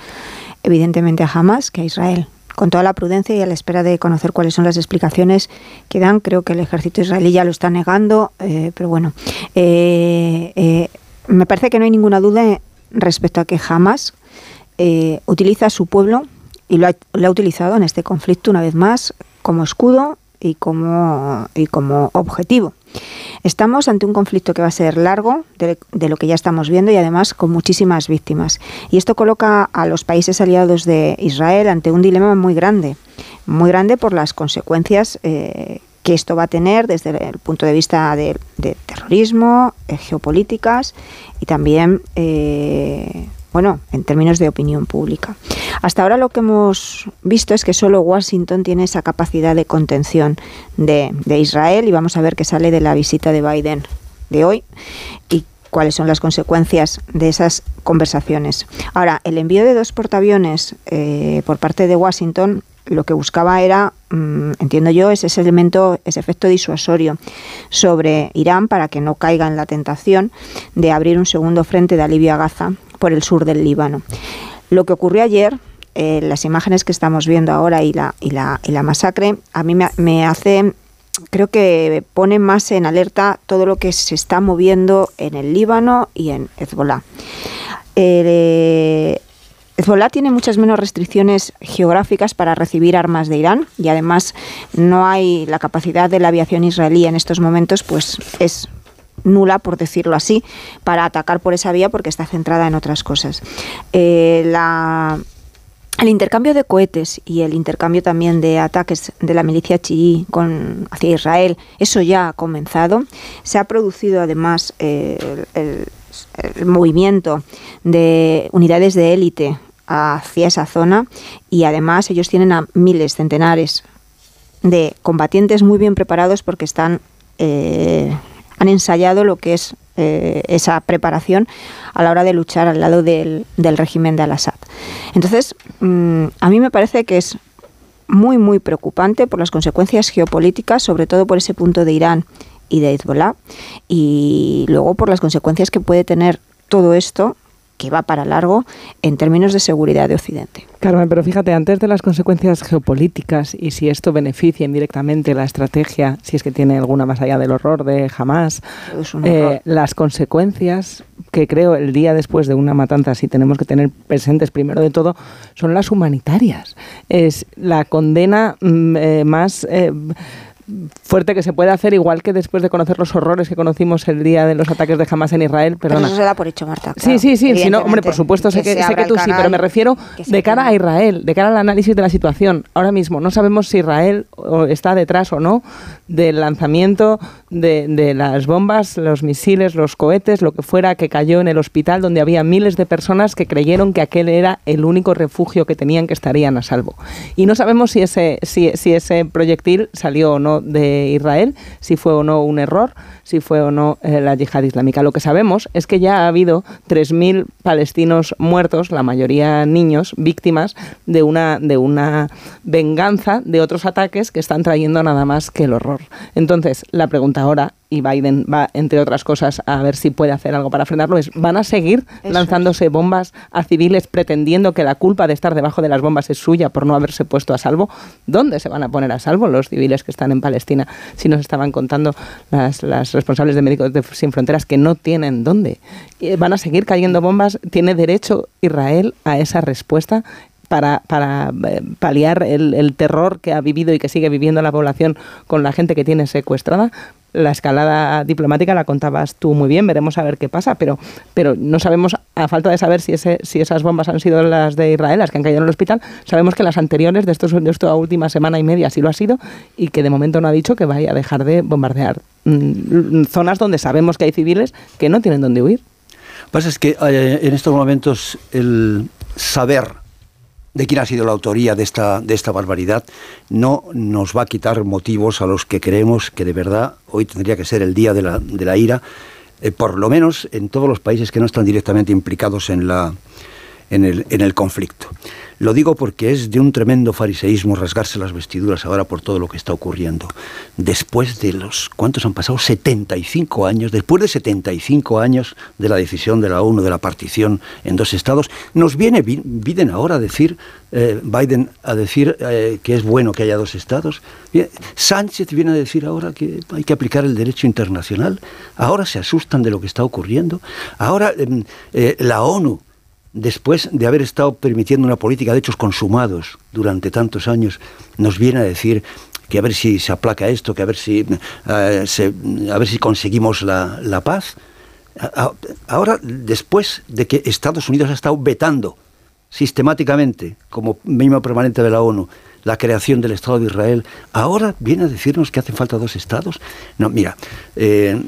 [SPEAKER 9] evidentemente, a Hamas que a Israel. Con toda la prudencia y a la espera de conocer cuáles son las explicaciones que dan, creo que el ejército israelí ya lo está negando, eh, pero bueno, eh, eh, me parece que no hay ninguna duda respecto a que Hamas utiliza a su pueblo y lo ha, lo ha utilizado en este conflicto una vez más como escudo y como, y como objetivo. Estamos ante un conflicto que va a ser largo, de, de lo que ya estamos viendo, y además con muchísimas víctimas. Y esto coloca a los países aliados de Israel ante un dilema muy grande, muy grande por las consecuencias eh, que esto va a tener desde el punto de vista de, terrorismo, eh, geopolíticas y también, eh, bueno, en términos de opinión pública. Hasta ahora lo que hemos visto es que solo Washington tiene esa capacidad de contención de, de Israel y vamos a ver qué sale de la visita de Biden de hoy y cuáles son las consecuencias de esas conversaciones. Ahora, el envío de dos portaaviones eh, por parte de Washington lo que buscaba era, mm, entiendo yo, es ese elemento, ese efecto disuasorio sobre Irán para que no caiga en la tentación de abrir un segundo frente de alivio a Gaza por el sur del Líbano. Lo que ocurrió ayer, eh, las imágenes que estamos viendo ahora y la, y la, y la masacre, a mí me, me hace creo que pone más en alerta todo lo que se está moviendo en el Líbano y en Hezbollah. Eh, Hezbollah tiene muchas menos restricciones geográficas para recibir armas de Irán y además no hay la capacidad de la aviación israelí en estos momentos, pues es nula, por decirlo así, para atacar por esa vía porque está centrada en otras cosas. Eh, la el intercambio de cohetes y el intercambio también de ataques de la milicia chií con, hacia Israel, eso ya ha comenzado. Se ha producido además eh, el, movimiento de unidades de élite hacia esa zona y además ellos tienen a miles, centenares de combatientes muy bien preparados porque están eh, han ensayado lo que es eh, esa preparación a la hora de luchar al lado del, régimen de Al-Assad. Entonces, mm, a mí me parece que es muy, muy preocupante por las consecuencias geopolíticas, sobre todo por ese punto de Irán y de Hezbollah, y luego por las consecuencias que puede tener todo esto que va para largo en términos de seguridad de Occidente.
[SPEAKER 11] Carmen, pero fíjate, antes de las consecuencias geopolíticas y si esto beneficia indirectamente la estrategia, si es que tiene alguna más allá del horror de jamás, eh, las consecuencias que creo el día después de una matanza, si tenemos que tener presentes primero de todo, son las humanitarias. Es la condena mm, eh, más... Eh, fuerte que se puede hacer, igual que después de conocer los horrores que conocimos el día de los ataques de Hamas en Israel. Perdona.
[SPEAKER 9] Pero eso se da por hecho, Marta.
[SPEAKER 11] sí, sí, sí. Si no, hombre, por supuesto, sé que, sé que tú sí, pero me refiero de cara a Israel, de cara al análisis de la situación. Ahora mismo no sabemos si Israel está detrás o no del lanzamiento de, de las bombas, los misiles, los cohetes, lo que fuera que cayó en el hospital donde había miles de personas que creyeron que aquel era el único refugio que tenían que estarían a salvo. Y no sabemos si ese, si, si ese proyectil salió o no de Israel, si fue o no un error, si fue o no eh, la yihad islámica. Lo que sabemos es que ya ha habido 3.000 palestinos muertos, la mayoría niños, víctimas de una, de una venganza de otros ataques que están trayendo nada más que el horror. Entonces, la pregunta ahora y Biden va, entre otras cosas, a ver si puede hacer algo para frenarlo, es, ¿van a seguir lanzándose bombas a civiles pretendiendo que la culpa de estar debajo de las bombas es suya por no haberse puesto a salvo? ¿Dónde se van a poner a salvo los civiles que están en Palestina? Si nos estaban contando las, las responsables de Médicos Sin Fronteras que no tienen dónde. ¿Van a seguir cayendo bombas? ¿Tiene derecho Israel a esa respuesta? para, para eh, paliar el, el, terror que ha vivido y que sigue viviendo la población con la gente que tiene secuestrada la escalada diplomática la contabas tú muy bien, veremos a ver qué pasa, pero, pero no sabemos, a falta de saber si, ese, si esas bombas han sido las de Israel, las que han caído en el hospital, sabemos que las anteriores de, estos, de esta última semana y media sí lo ha sido y que de momento no ha dicho que vaya a dejar de bombardear mm, zonas donde sabemos que hay civiles que no tienen dónde huir.
[SPEAKER 8] Lo que pasa es que eh, en estos momentos el saber de quién ha sido la autoría de esta, de esta barbaridad, no nos va a quitar motivos a los que creemos que de verdad hoy tendría que ser el día de la, de la ira, eh, por lo menos en todos los países que no están directamente implicados en, la, en, el, en el conflicto. Lo digo porque es de un tremendo fariseísmo rasgarse las vestiduras ahora por todo lo que está ocurriendo. Después de los, ¿cuántos han pasado? 75 años, después de 75 años de la decisión de la ONU de la partición en dos estados, nos viene Biden ahora a decir, eh, Biden a decir eh, que es bueno que haya dos estados. Sánchez viene a decir ahora que hay que aplicar el derecho internacional. Ahora se asustan de lo que está ocurriendo. Ahora eh, eh la ONU después de haber estado permitiendo una política de hechos consumados durante tantos años, nos viene a decir que a ver si se aplaca esto, que a ver si, se, a ver si conseguimos la, la paz. Ahora, después de que Estados Unidos ha estado vetando sistemáticamente, como miembro permanente de la ONU, la creación del Estado de Israel, ahora viene a decirnos que hacen falta dos Estados. No, mira, eh,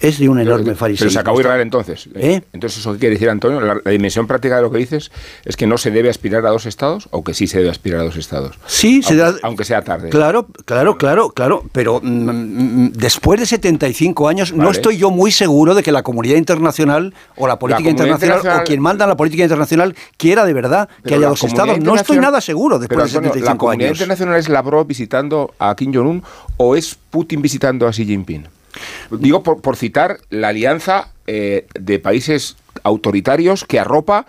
[SPEAKER 8] es de un enorme fariseísmo.
[SPEAKER 10] Pero se acabó Israel entonces.
[SPEAKER 8] ¿Eh?
[SPEAKER 10] Entonces, ¿eso qué quiere decir, Antonio? La, la, dimensión práctica de lo que dices es que no se debe aspirar a dos Estados o que sí se debe aspirar a dos Estados.
[SPEAKER 8] Sí,
[SPEAKER 10] aunque,
[SPEAKER 8] se da,
[SPEAKER 10] aunque sea tarde.
[SPEAKER 8] Claro, claro, claro, claro. Pero mm, después de 75 años, vale. no estoy yo muy seguro de que la comunidad internacional o la política la internacional, internacional, o quien manda la política internacional quiera de verdad que haya dos Estados. No estoy nada seguro después
[SPEAKER 10] pero,
[SPEAKER 8] de 75
[SPEAKER 10] Antonio, ¿La comunidad
[SPEAKER 8] años.
[SPEAKER 10] internacional es Lavrov visitando a Kim Jong-un o es Putin visitando a Xi Jinping? Digo por, por citar la alianza eh, de países autoritarios que arropa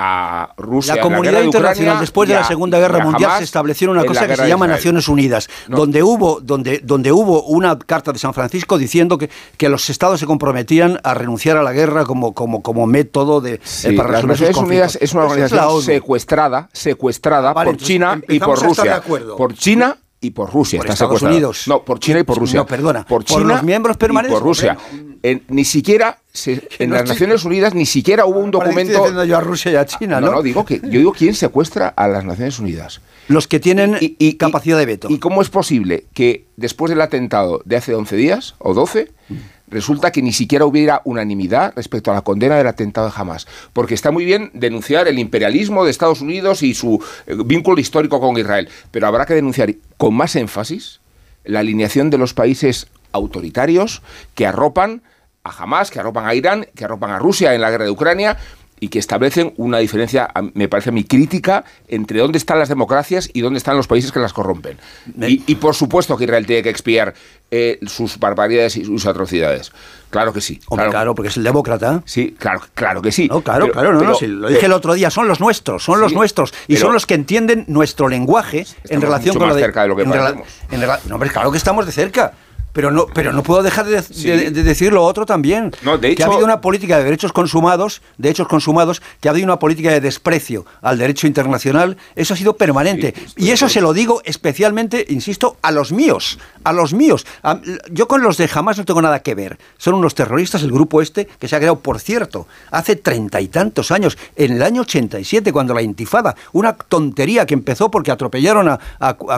[SPEAKER 10] a Rusia.
[SPEAKER 8] La comunidad
[SPEAKER 10] la
[SPEAKER 8] internacional
[SPEAKER 10] de
[SPEAKER 8] después de la Segunda Guerra Mundial se estableció una cosa que se llama Naciones Unidas, no. donde hubo donde donde hubo una carta de San Francisco diciendo que, que los estados se comprometían a renunciar a la guerra como como como método de
[SPEAKER 10] sí,
[SPEAKER 8] eh, para
[SPEAKER 10] las
[SPEAKER 8] resolver
[SPEAKER 10] Naciones Unidas es una organización es secuestrada secuestrada
[SPEAKER 8] vale,
[SPEAKER 10] por China y por Rusia. Por China y por Rusia.
[SPEAKER 8] Por
[SPEAKER 10] está
[SPEAKER 8] Estados Unidos.
[SPEAKER 10] No, por China y por Rusia.
[SPEAKER 8] No, perdona.
[SPEAKER 10] Por China
[SPEAKER 8] por los miembros permanentes.
[SPEAKER 10] Y por Rusia. Ni siquiera en las Naciones Unidas ni siquiera hubo un documento.
[SPEAKER 8] yo a Rusia y a China, ¿no?
[SPEAKER 10] No, digo que yo digo quién secuestra a las Naciones Unidas.
[SPEAKER 8] Los que tienen y, capacidad de veto.
[SPEAKER 10] ¿Y cómo es posible que después del atentado de hace 11 días o 12 resulta que ni siquiera hubiera unanimidad respecto a la condena del atentado de Hamas. Porque está muy bien denunciar el imperialismo de Estados Unidos y su eh, vínculo histórico con Israel, pero habrá que denunciar con más énfasis la alineación de los países autoritarios que arropan a Hamas, que arropan a Irán, que arropan a Rusia en la guerra de Ucrania y que establecen una diferencia, me parece a mí, crítica entre dónde están las democracias y dónde están los países que las corrompen. Y, por supuesto que Israel tiene que expiar eh, sus barbaridades y sus atrocidades. Claro que sí.
[SPEAKER 8] claro, porque es el demócrata.
[SPEAKER 10] Sí, claro, claro que sí.
[SPEAKER 8] No, claro, claro, no, lo dije el otro día, son los nuestros, son los nuestros. Y son los que entienden nuestro lenguaje en relación con
[SPEAKER 10] más
[SPEAKER 8] lo de,
[SPEAKER 10] cerca de lo que
[SPEAKER 8] en no, hombre, claro que estamos de cerca. Pero no, pero no puedo dejar de, decir lo otro también. que ha habido una política de derechos consumados, de hechos consumados, que ha habido una política de desprecio al derecho internacional. Eso ha sido permanente. y eso se lo digo especialmente, insisto, a los míos. A los míos. yo con los de jamás no tengo nada que ver. Son unos terroristas, el grupo este, que se ha creado, por cierto, hace treinta y tantos años, en el año 87, cuando la intifada, una tontería que empezó porque atropellaron a,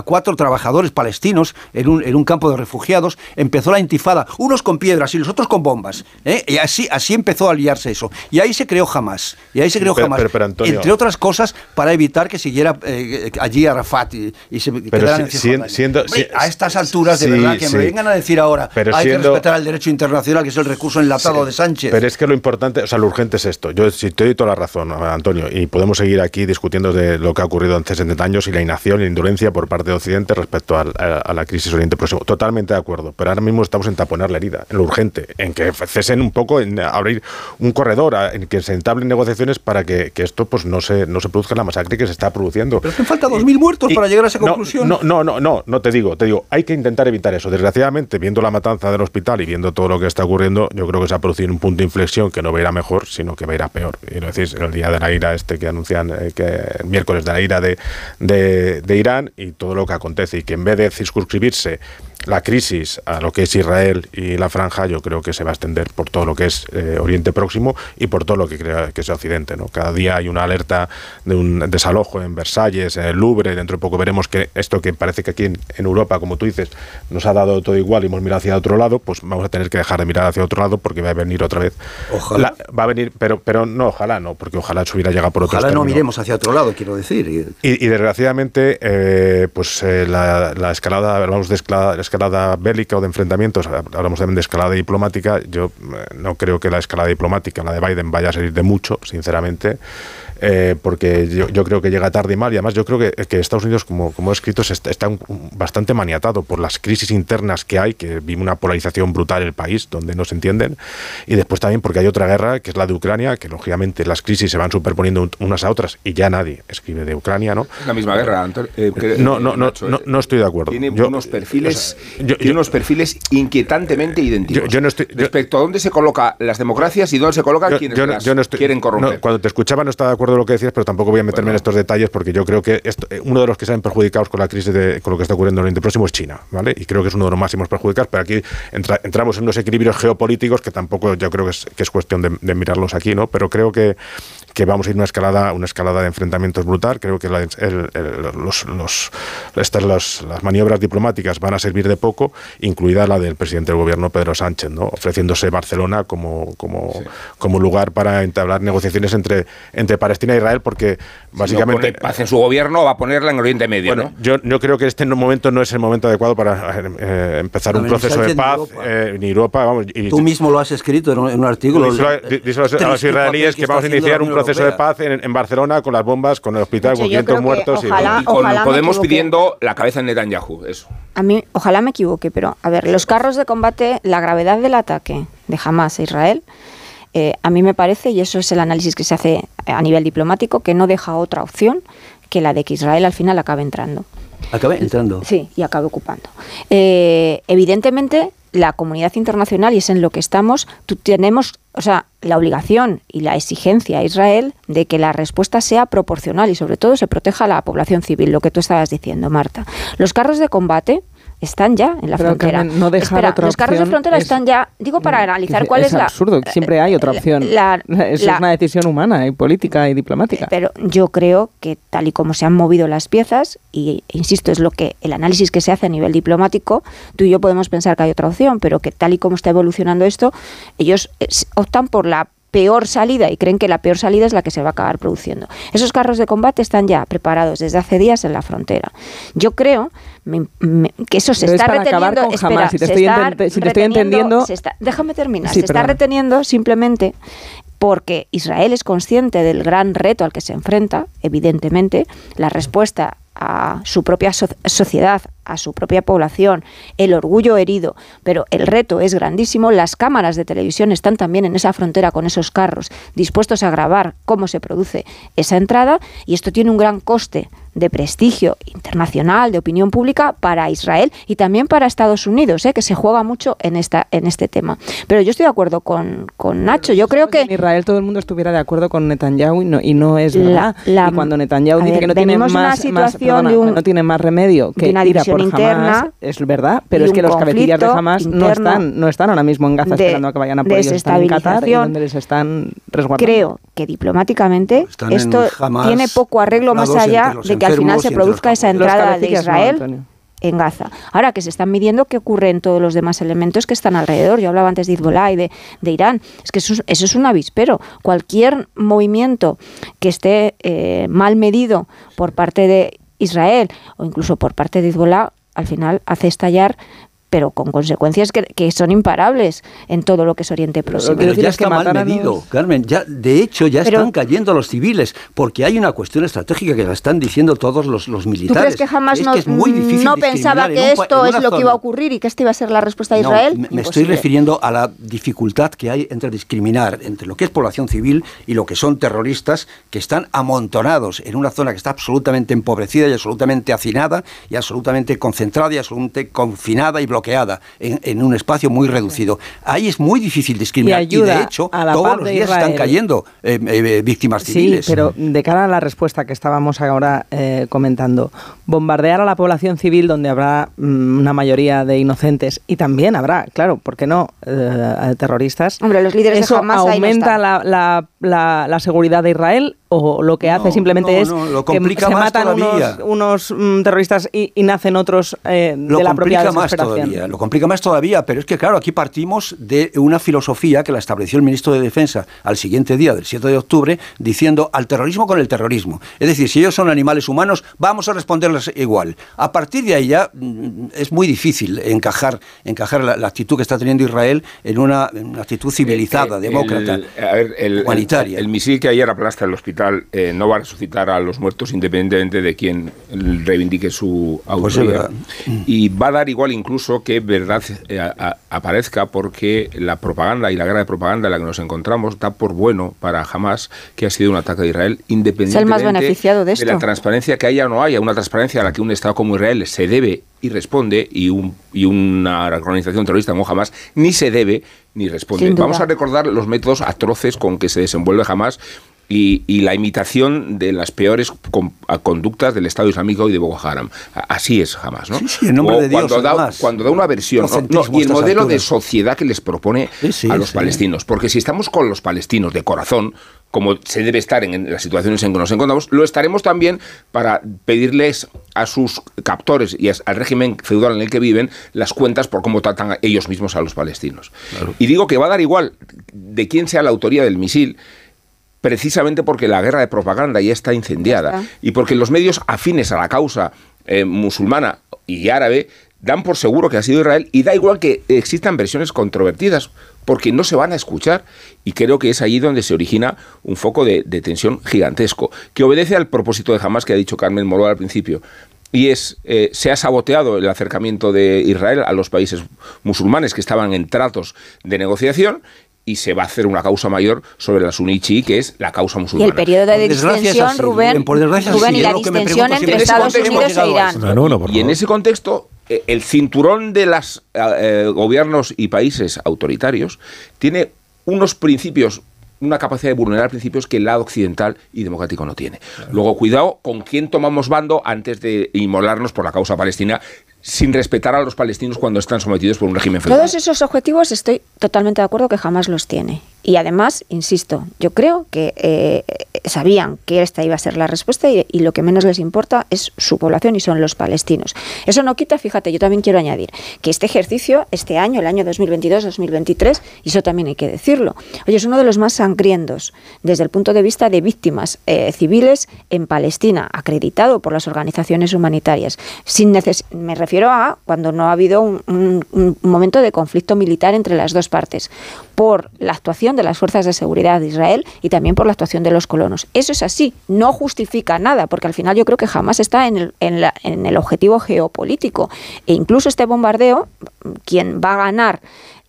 [SPEAKER 8] cuatro trabajadores palestinos en un, en un campo de refugiados empezó la intifada, unos con piedras y los otros con bombas. ¿eh? Y así, así empezó a liarse eso. Y ahí se creó jamás. Y ahí se creó jamás. entre otras cosas, para evitar que siguiera eh, allí Arafat y, y se quedaran
[SPEAKER 2] siendo,
[SPEAKER 8] A estas alturas, de verdad, que me vengan a decir ahora, hay que respetar el derecho internacional, que es el recurso enlatado de Sánchez.
[SPEAKER 2] Pero es que lo importante, o sea, lo urgente es esto. Yo si te doy toda la razón, Antonio, y podemos seguir aquí discutiendo de lo que ha ocurrido hace 70 años y la inacción y la indolencia por parte de Occidente respecto a, a la crisis Oriente Próximo. Totalmente de acuerdo pero ahora mismo estamos en taponar la herida, en lo urgente, en que cesen un poco, en abrir un corredor, en que se entablen negociaciones para que, esto pues no se, no se produzca la masacre que se está produciendo.
[SPEAKER 8] Pero hacen falta 2.000 muertos para llegar a esa conclusión.
[SPEAKER 2] No, no, no, no, no te digo, te digo, hay que intentar evitar eso. Desgraciadamente, viendo la matanza del hospital y viendo todo lo que está ocurriendo, yo creo que se ha producido un punto de inflexión que no va a ir a mejor, sino que va a ir a peor. Y lo decís, el día de la ira este que anuncian, eh, que el miércoles de la ira de, de, de Irán y todo lo que acontece, y que en vez de circunscribirse la crisis a lo que es Israel y la franja, yo creo que se va a extender por todo lo que es eh, Oriente Próximo y por todo lo que crea que es Occidente. ¿no? Cada día hay una alerta de un desalojo en Versalles, en el Louvre, dentro de poco veremos que esto que parece que aquí en, Europa, como tú dices, nos ha dado todo igual y hemos mirado hacia otro lado, pues vamos a tener que dejar de mirar hacia otro lado porque va a venir otra vez.
[SPEAKER 8] Ojalá.
[SPEAKER 2] va a venir, pero, pero no, ojalá no, porque ojalá eso hubiera llegado por otro
[SPEAKER 8] Ojalá no miremos hacia otro lado, quiero decir.
[SPEAKER 2] Y, desgraciadamente, eh, pues eh, la, escalada, hablamos de escalada escalada bélica o de enfrentamientos, hablamos también de escalada diplomática, yo eh, no creo que la escalada diplomática, la de Biden, vaya a salir de mucho, sinceramente. Eh, porque yo, creo que llega tarde y mal, y además yo creo que, que Estados Unidos, como, como he escrito, está, bastante maniatado por las crisis internas que hay, que vive una polarización brutal en el país, donde no se entienden, y después también porque hay otra guerra, que es la de Ucrania, que lógicamente las crisis se van superponiendo unas a otras, y ya nadie escribe de Ucrania, ¿no?
[SPEAKER 10] La misma guerra, Antonio. Eh,
[SPEAKER 2] no, no, no, no, estoy de acuerdo.
[SPEAKER 10] Tiene unos perfiles, unos perfiles inquietantemente idénticos.
[SPEAKER 2] Yo, no estoy,
[SPEAKER 10] respecto a dónde se colocan las democracias y dónde se colocan quienes las quieren corromper.
[SPEAKER 2] cuando te escuchaba no estaba de acuerdo lo que decías, pero tampoco voy a meterme en estos detalles porque yo creo que esto, eh, uno de los que se han perjudicados con la crisis de con lo que está ocurriendo en el Oriente Próximo es China, ¿vale? Y creo que es uno de los máximos perjudicados, pero aquí entramos en unos equilibrios geopolíticos que tampoco yo creo que es, que es cuestión de, mirarlos aquí, ¿no? Pero creo que, que vamos a ir a una escalada, una escalada de enfrentamientos brutal. Creo que los, los, estas, las maniobras diplomáticas van a servir de poco, incluida la del presidente del gobierno Pedro Sánchez, ¿no? ofreciéndose Barcelona como, como, como lugar para entablar negociaciones entre, entre Palestina e Israel, porque básicamente...
[SPEAKER 10] Si paz en su gobierno, va a ponerla en Oriente Medio,
[SPEAKER 2] bueno, Yo, yo creo que este momento no es el momento adecuado para eh, empezar un proceso de paz eh, en Europa. vamos,
[SPEAKER 8] y, Tú mismo lo has escrito en un, artículo.
[SPEAKER 2] Dice a los israelíes que vamos a iniciar un proceso de paz en, Barcelona con las bombas, con el hospital, con 500 muertos.
[SPEAKER 10] y, con Podemos pidiendo la cabeza de Netanyahu, eso.
[SPEAKER 9] A mí, ojalá me equivoque, pero a ver, los carros de combate, la gravedad del ataque de Hamas a Israel eh, a mí me parece, y eso es el análisis que se hace a nivel diplomático, que no deja otra opción que la de que Israel al final acabe entrando.
[SPEAKER 8] ¿Acabe entrando?
[SPEAKER 9] Sí, y acabe ocupando. Eh, evidentemente, la comunidad internacional, y es en lo que estamos, tenemos o sea, la obligación y la exigencia a Israel de que la respuesta sea proporcional y sobre todo se proteja a la población civil, lo que tú estabas diciendo, Marta. Los carros de combate están ya en la frontera.
[SPEAKER 11] no Espera,
[SPEAKER 9] los carros de frontera están ya, digo para analizar cuál es,
[SPEAKER 11] la... Es absurdo, siempre hay otra opción. es una decisión humana y política y diplomática.
[SPEAKER 9] Pero yo creo que tal y como se han movido las piezas, y insisto, es lo que el análisis que se hace a nivel diplomático, tú y yo podemos pensar que hay otra opción, pero que tal y como está evolucionando esto, ellos eh, optan por la peor salida y creen que la peor salida es la que se va a acabar produciendo. Esos carros de combate están ya preparados desde hace días en la frontera. Yo creo que eso se está reteniendo.
[SPEAKER 11] si te, estoy, entendiendo.
[SPEAKER 9] déjame terminar. se está reteniendo simplemente porque Israel es consciente del gran reto al que se enfrenta, evidentemente, la respuesta a su propia sociedad, a su propia población, el orgullo herido, pero el reto es grandísimo. Las cámaras de televisión están también en esa frontera con esos carros, dispuestos a grabar cómo se produce esa entrada y esto tiene un gran coste de prestigio internacional, de opinión pública para Israel y también para Estados Unidos, ¿eh? que se juega mucho en, esta, en este tema. Pero yo estoy de acuerdo con, con Nacho. Yo creo que...
[SPEAKER 11] En Israel todo el mundo estuviera de acuerdo con Netanyahu y no, y no es verdad. y cuando Netanyahu dice que no tiene más, no tiene más remedio que ir a por interna, es verdad, pero es que los cabecillas de Hamas no están, no están ahora mismo en Gaza esperando a que vayan a por ellos, están en Qatar y donde les están resguardando.
[SPEAKER 9] Creo que diplomáticamente esto tiene poco arreglo más allá de que al final se produzca esa entrada de Israel. en Gaza. Ahora que se están midiendo qué ocurre en todos los demás elementos que están alrededor. Yo hablaba antes de Hezbollah y de, Irán. Es que eso, es un avispero. Cualquier movimiento que esté eh, mal medido por parte de Israel o incluso por parte de Hezbollah al final hace estallar pero con consecuencias que, son imparables en todo lo que es Oriente Próximo.
[SPEAKER 8] Pero ya está mal medido, Carmen. Ya, de hecho, ya están cayendo los civiles, porque hay una cuestión estratégica que la están diciendo todos los, los militares.
[SPEAKER 9] ¿Tú crees que jamás no, no pensaba que esto es lo que iba a ocurrir y que esta iba a ser la respuesta de Israel?
[SPEAKER 8] me estoy refiriendo a la dificultad que hay entre discriminar entre lo que es población civil y lo que son terroristas que están amontonados en una zona que está absolutamente empobrecida y absolutamente hacinada y absolutamente concentrada y absolutamente confinada y bloqueada bloqueada en, un espacio muy reducido. Ahí es muy difícil discriminar y, de hecho todos los días están cayendo eh, eh, víctimas civiles.
[SPEAKER 11] Sí, pero de cara a la respuesta que estábamos ahora eh, comentando, bombardear a la población civil donde habrá mm, una mayoría de inocentes y también habrá, claro, ¿por qué no? terroristas.
[SPEAKER 9] Hombre, los líderes
[SPEAKER 11] eso
[SPEAKER 9] de Hamas
[SPEAKER 11] aumenta la, la, la seguridad de Israel o lo que hace simplemente es que se matan unos, mm, terroristas y, nacen otros eh, de la propia
[SPEAKER 8] más todavía, Lo complica más todavía, pero es que claro, aquí partimos de una filosofía que la estableció el ministro de Defensa al siguiente día, del 7 de octubre, diciendo al terrorismo con el terrorismo. Es decir, si ellos son animales humanos, vamos a responderles igual. A partir de ahí ya mm, es muy difícil encajar, encajar la, actitud que está teniendo Israel en una, actitud civilizada, demócrata, humanitaria.
[SPEAKER 10] El, misil que ayer aplasta el hospital eh, no va a resucitar a los muertos independientemente de quien reivindique su pues autoridad. y va a dar igual incluso que verdad eh, aparezca porque la propaganda y la guerra de propaganda en la que nos encontramos da por bueno para jamás que ha sido un ataque de Israel independientemente
[SPEAKER 9] de,
[SPEAKER 10] la transparencia que haya o no haya, una transparencia a la que un Estado como Israel se debe y responde y, un, y una organización terrorista como jamás ni se debe ni responde. Vamos a recordar los métodos atroces con que se desenvuelve jamás y, la imitación de las peores conductas del Estado Islámico y de Boko Haram. Así es jamás, ¿no?
[SPEAKER 8] Sí, sí, en nombre de Dios,
[SPEAKER 10] cuando, da, cuando da una versión y el modelo de sociedad que les propone a los palestinos. Porque si estamos con los palestinos de corazón, como se debe estar en, las situaciones en que nos encontramos, lo estaremos también para pedirles a sus captores y al régimen feudal en el que viven las cuentas por cómo tratan ellos mismos a los palestinos. Y digo que va a dar igual de quién sea la autoría del misil, precisamente porque la guerra de propaganda ya está incendiada y porque los medios afines a la causa eh, musulmana y árabe dan por seguro que ha sido Israel y da igual que existan versiones controvertidas porque no se van a escuchar y creo que es allí donde se origina un foco de, tensión gigantesco que obedece al propósito de Hamas que ha dicho Carmen Moro al principio y es eh, se ha saboteado el acercamiento de Israel a los países musulmanes que estaban en tratos de negociación y se va a hacer una causa mayor sobre la sunichi, que es la causa musulmana.
[SPEAKER 9] Y el periodo de distensión, Rubén, Rubén y la distensión entre Estados Unidos e Irán.
[SPEAKER 10] y en ese contexto, eh, el cinturón de los eh, gobiernos y países autoritarios tiene unos principios una capacidad de vulnerar principios que el lado occidental y democrático no tiene. Luego, cuidado con quién tomamos bando antes de inmolarnos por la causa palestina, sin respetar a los palestinos cuando están sometidos por un régimen feudal.
[SPEAKER 9] Todos esos objetivos estoy totalmente de acuerdo que jamás los tiene. Y además, insisto, yo creo que eh, sabían que esta iba a ser la respuesta y, lo que menos les importa es su población y son los palestinos. Eso no quita, fíjate, yo también quiero añadir que este ejercicio, este año, el año 2022-2023, y eso también hay que decirlo, oye, es uno de los más sangrientos desde el punto de vista de víctimas eh, civiles en Palestina, acreditado por las organizaciones humanitarias. Sin me refiero a cuando no ha habido un momento de conflicto militar entre las dos partes, por la actuación de las fuerzas de seguridad de Israel y también por la actuación de los colonos. Eso es así, no justifica nada, porque al final yo creo que jamás está en el, en el objetivo geopolítico. E incluso este bombardeo, quien va a ganar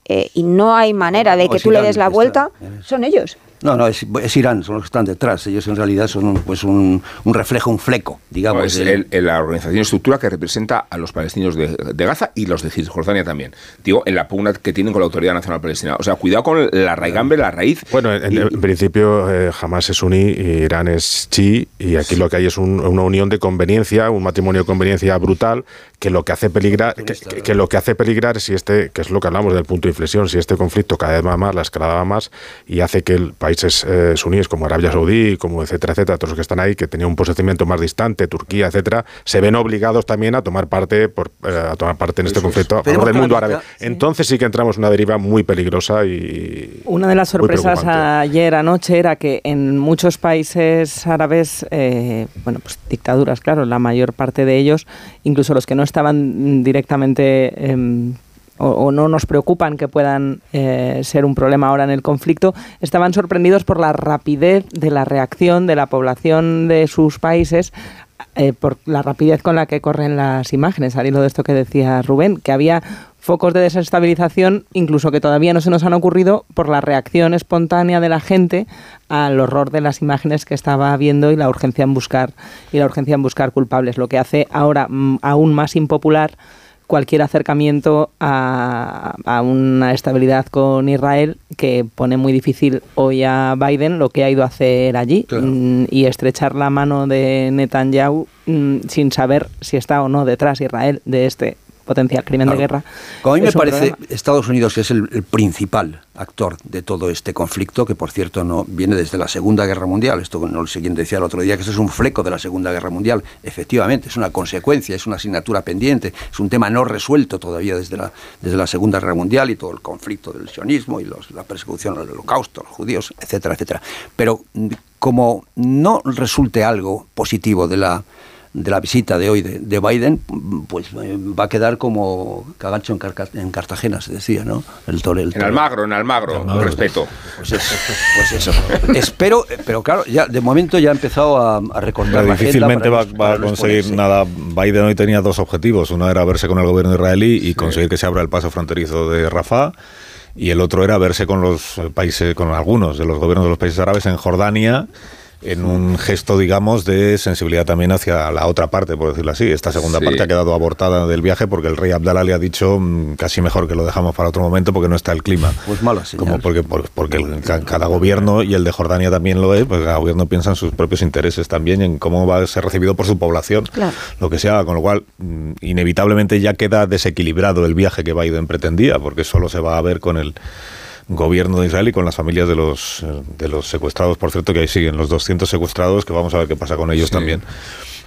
[SPEAKER 9] eh, y no hay manera de que tú le des la vuelta, son ellos.
[SPEAKER 8] No, no, es, Irán, son los que están detrás. Ellos en realidad son pues un, reflejo, un fleco, digamos.
[SPEAKER 10] es la organización estructura que representa a los palestinos de, Gaza y los de Cisjordania también. Digo, en la pugna que tienen con la Autoridad Nacional Palestina. O sea, cuidado con la raigambre, la raíz.
[SPEAKER 2] Bueno, en, principio eh, jamás es suní, Irán es chi, y aquí lo que hay es una unión de conveniencia, un matrimonio de conveniencia brutal, que lo que hace peligrar, que, lo que hace peligrar si este, que es lo que hablamos del punto de inflexión, si este conflicto cada vez va más, la escalada va más, y hace que el país países eh, suníes como Arabia Saudí, como etcétera, etcétera, todos los que están ahí, que tenían un posicionamiento más distante, Turquía, etcétera, se ven obligados también a tomar parte por, eh, a tomar parte en este conflicto a favor del mundo árabe. Entonces sí que entramos en una deriva muy peligrosa y
[SPEAKER 11] una de las sorpresas ayer anoche era que en muchos países árabes, eh, bueno, pues dictaduras, claro, la mayor parte de ellos, incluso los que no estaban directamente o, no nos preocupan que puedan eh, ser un problema ahora en el conflicto, estaban sorprendidos por la rapidez de la reacción de la población de sus países eh, por la rapidez con la que corren las imágenes, al hilo de esto que decía Rubén, que había focos de desestabilización, incluso que todavía no se nos han ocurrido por la reacción espontánea de la gente al horror de las imágenes que estaba viendo y la urgencia en buscar y la urgencia en buscar culpables, lo que hace ahora mm, aún más impopular cualquier acercamiento a, una estabilidad con Israel que pone muy difícil hoy a Biden lo que ha ido a hacer allí mm, y estrechar la mano de Netanyahu mm, sin saber si está o no detrás Israel de este potencial crimen de guerra.
[SPEAKER 8] Como a mí me parece, Estados Unidos es el, principal actor de todo este conflicto, que por cierto no viene desde la Segunda Guerra Mundial. Esto no lo siguiente decía el otro día, que esto es un fleco de la Segunda Guerra Mundial. Efectivamente, es una consecuencia, es una asignatura pendiente, es un tema no resuelto todavía desde la, desde la Segunda Guerra Mundial y todo el conflicto del sionismo y la persecución al holocausto, los judíos, etcétera, etcétera. Pero mm, como no resulte algo positivo de la de la visita de hoy de, Biden, pues eh, va a quedar como cagacho en, en Cartagena, se decía, ¿no?
[SPEAKER 10] El toro, En Almagro, en Almagro, con respeto.
[SPEAKER 8] Pues eso, pues eso. Espero, pero claro, ya de momento ya ha empezado a, a recordar
[SPEAKER 1] Difícilmente va, a conseguir nada. Biden hoy tenía dos objetivos. Uno era verse con el gobierno israelí y conseguir que se abra el paso fronterizo de Rafah y el otro era verse con los países, con algunos de los gobiernos de los países árabes en Jordania en un gesto, digamos, de sensibilidad también hacia la otra parte, por decirlo así. Esta segunda parte ha quedado abortada del viaje porque el rey Abdalá le ha dicho mm, casi mejor que lo dejamos para otro momento porque no está el clima.
[SPEAKER 8] Pues malo,
[SPEAKER 1] Como porque, porque cada gobierno, y el de Jordania también lo es, pues cada gobierno piensa en sus propios intereses también y en cómo va a ser recibido por su población, lo que sea, con lo cual mm, inevitablemente ya queda desequilibrado el viaje que Biden pretendía, porque solo se va a ver con el gobierno de Israel y con las familias de los, de los secuestrados. Por cierto, que ahí siguen los 200 secuestrados, que vamos a ver qué pasa con ellos también.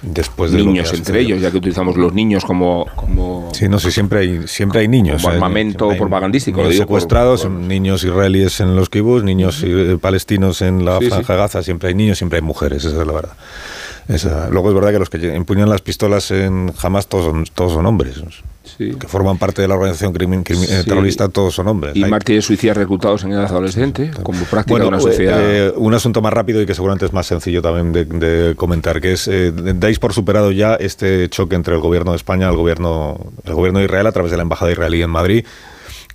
[SPEAKER 1] Después de
[SPEAKER 10] niños entre ellos, ya que utilizamos los niños como, como
[SPEAKER 1] sí, no sé, siempre hay siempre hay niños,
[SPEAKER 10] como armamento propagandístico,
[SPEAKER 1] secuestrados, niños israelíes en los kibbutz, niños palestinos en la franja Gaza, siempre hay niños, siempre hay mujeres, esa es la verdad. luego es verdad que los que empuñan las pistolas en Hamas todos son, todos son hombres que forman parte de la organización eh, terrorista, todos son hombres.
[SPEAKER 10] Y mártires suicidas reclutados en edad adolescente, como práctica de una sociedad.
[SPEAKER 1] Eh, un asunto más rápido y que seguramente es más sencillo también de, comentar, que es, eh, dais por superado ya este choque entre el gobierno de España y el gobierno, el gobierno de Israel a través de la embajada israelí en Madrid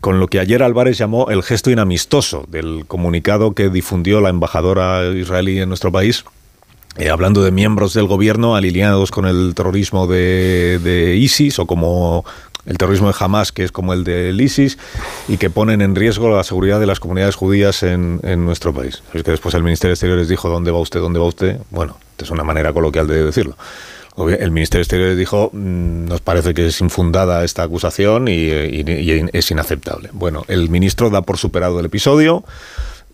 [SPEAKER 1] con lo que ayer Álvarez llamó el gesto inamistoso del comunicado que difundió la embajadora israelí en nuestro país, hablando de miembros del gobierno alineados con el terrorismo de, de, ISIS o como el terrorismo de Hamas, que es como el del ISIS, y que ponen en riesgo la seguridad de las comunidades judías en, nuestro país. Es que después el Ministerio de Exteriores dijo, ¿dónde va usted? ¿Dónde va usted? Bueno, es una manera coloquial de decirlo. El Ministerio de Exteriores dijo, mm, nos parece que es infundada esta acusación y, y es inaceptable. Bueno, el ministro da por superado el episodio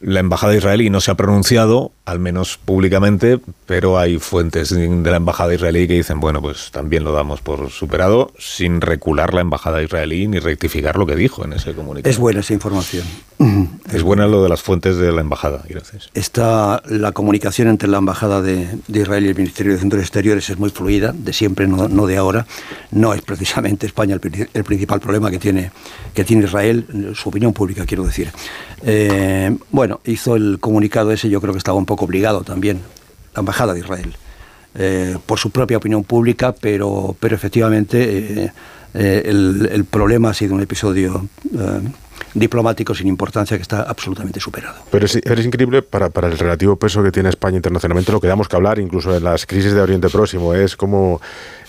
[SPEAKER 1] la embajada israelí no se ha pronunciado, al menos públicamente, pero hay fuentes de la embajada israelí que dicen, bueno, pues también lo damos por superado, sin recular la embajada israelí ni rectificar lo que dijo en ese comunicado.
[SPEAKER 8] Es buena esa información.
[SPEAKER 1] Es buena lo de las fuentes de la embajada, gracias.
[SPEAKER 8] Está la comunicación entre la embajada de, Israel y el Ministerio de Asuntos Exteriores es muy fluida, de siempre, no, de ahora. No es precisamente España el, principal problema que tiene, que tiene Israel, su opinión pública, quiero decir. Eh, bueno, hizo el comunicado ese, yo creo que estaba un poco obligado también, la embajada de Israel. Eh, por su propia opinión pública, pero, pero efectivamente eh, el, el, problema ha sido un episodio diplomático sin importancia que está absolutamente superado.
[SPEAKER 2] Pero es, increíble para, para, el relativo peso que tiene España internacionalmente, lo que damos que hablar, incluso en las crisis de Oriente Próximo, es como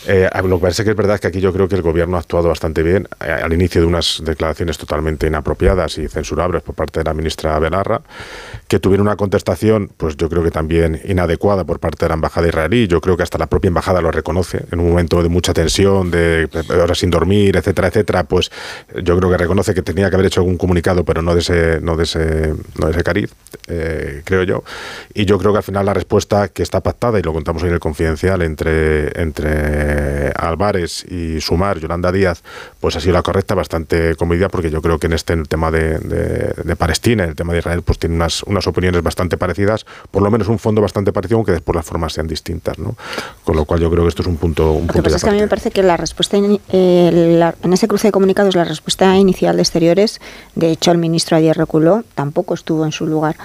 [SPEAKER 2] eh, lo que parece que es verdad es que aquí yo creo que el gobierno ha actuado bastante bien eh, al inicio de unas declaraciones totalmente inapropiadas y censurables por parte de la ministra Belarra, que tuvieron una contestación, pues yo creo que también inadecuada por parte de la embajada israelí. Yo creo que hasta la propia embajada lo reconoce en un momento de mucha tensión, de horas sin dormir, etcétera, etcétera. Pues yo creo que reconoce que tenía que haber hecho algún comunicado, pero no de ese, no de ese, no de ese cariz, eh, creo yo. Y yo creo que al final la respuesta que está pactada y lo contamos hoy en el confidencial entre entre Álvarez y Sumar, Yolanda Díaz, pues ha sido la correcta, bastante comedida, porque yo creo que en este tema de, de, Palestina, el tema de Israel, pues tiene unas, unas opiniones bastante parecidas, por lo menos un fondo bastante parecido, aunque después las formas sean distintas, ¿no? Con lo cual yo creo que esto es un punto. Un
[SPEAKER 9] lo que pasa es que a mí me parece que la respuesta, eh, en ese cruce de comunicados, la respuesta inicial de Exteriores, de hecho el ministro ayer reculó, tampoco estuvo en su lugar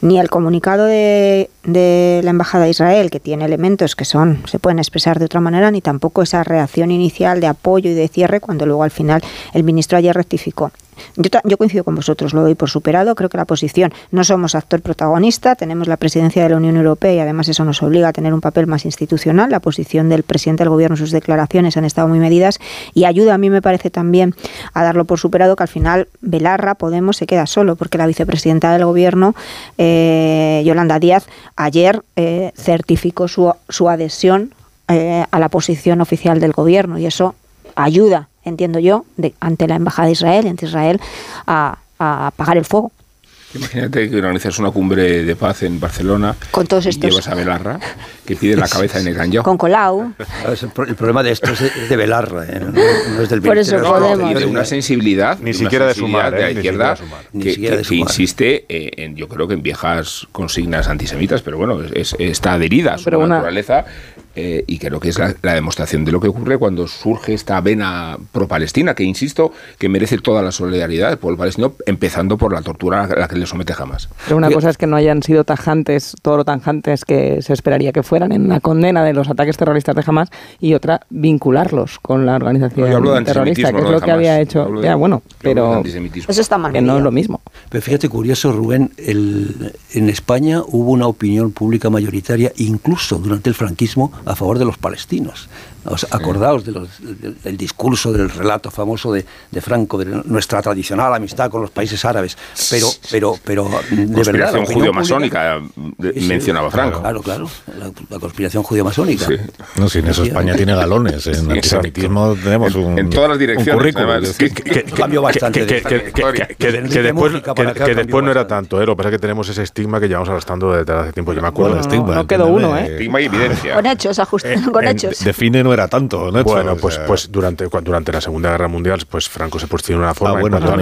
[SPEAKER 9] ni el comunicado de, de, la Embajada de Israel, que tiene elementos que son se pueden expresar de otra manera, ni tampoco esa reacción inicial de apoyo y de cierre, cuando luego al final el ministro ayer rectificó. Yo, coincido con vosotros, lo doy por superado. Creo que la posición no somos actor protagonista, tenemos la presidencia de la Unión Europea y además eso nos obliga a tener un papel más institucional. La posición del presidente del gobierno, sus declaraciones han estado muy medidas y ayuda a mí me parece también a darlo por superado que al final Belarra, Podemos, se queda solo porque la vicepresidenta del gobierno, eh, Yolanda Díaz, ayer eh, certificó su, su adhesión eh, a la posición oficial del gobierno y eso ayuda entiendo yo, de, ante la Embajada de Israel, ante Israel, a, a apagar el fuego.
[SPEAKER 10] Imagínate que organizas una cumbre de paz en Barcelona
[SPEAKER 9] con todos estos.
[SPEAKER 10] y llevas a Belarra, que pide la cabeza de Netanyahu.
[SPEAKER 9] Con Colau.
[SPEAKER 8] El problema de esto es de Belarra, ¿eh? no, es del
[SPEAKER 9] Por eso
[SPEAKER 10] Y de una sensibilidad,
[SPEAKER 2] ni siquiera de sumar,
[SPEAKER 10] de la izquierda, que, insiste en, yo creo que en viejas consignas antisemitas, pero bueno, es, está adherida a su naturaleza eh, y creo que es la, demostración de lo que ocurre cuando surge esta vena pro-palestina, que insisto, que merece toda la solidaridad del pueblo palestino, empezando por la tortura a la que le somete jamás.
[SPEAKER 11] Pero una cosa es que no hayan sido tajantes, todo lo tajantes que se esperaría que fueran en la condena de los ataques terroristas de Hamas, y otra, vincularlos con la organización terrorista, que es lo que había hecho. ya, bueno, pero
[SPEAKER 9] eso está mal.
[SPEAKER 11] Que no es lo mismo.
[SPEAKER 8] Pero fíjate, curioso, Rubén, el, en España hubo una opinión pública mayoritaria, incluso durante el franquismo, a favor de los palestinos. Os acordaos de del, discurso, del relato famoso de, de, Franco, de nuestra tradicional amistad con los países árabes. Pero, pero, pero
[SPEAKER 10] de verdad. La judío-masónica mencionaba Franco.
[SPEAKER 8] Claro, claro. La, conspiración judío-masónica.
[SPEAKER 1] No, sin eso España tiene galones. En antisemitismo tenemos un.
[SPEAKER 10] En todas las direcciones.
[SPEAKER 1] que, que,
[SPEAKER 8] cambio bastante.
[SPEAKER 2] Que, después, que, después no era tanto, ¿eh? Lo que pasa es que tenemos ese estigma que llevamos arrastrando desde hace tiempo. Yo me acuerdo.
[SPEAKER 11] No, estigma, no quedó uno, ¿eh?
[SPEAKER 10] Estigma y evidencia.
[SPEAKER 9] Con hechos, ajustando con hechos.
[SPEAKER 1] Era tanto. ¿no?
[SPEAKER 2] Bueno, pues, pues durante, durante la Segunda Guerra Mundial, pues Franco se posicionó de una forma.
[SPEAKER 1] Ah, bueno, yo,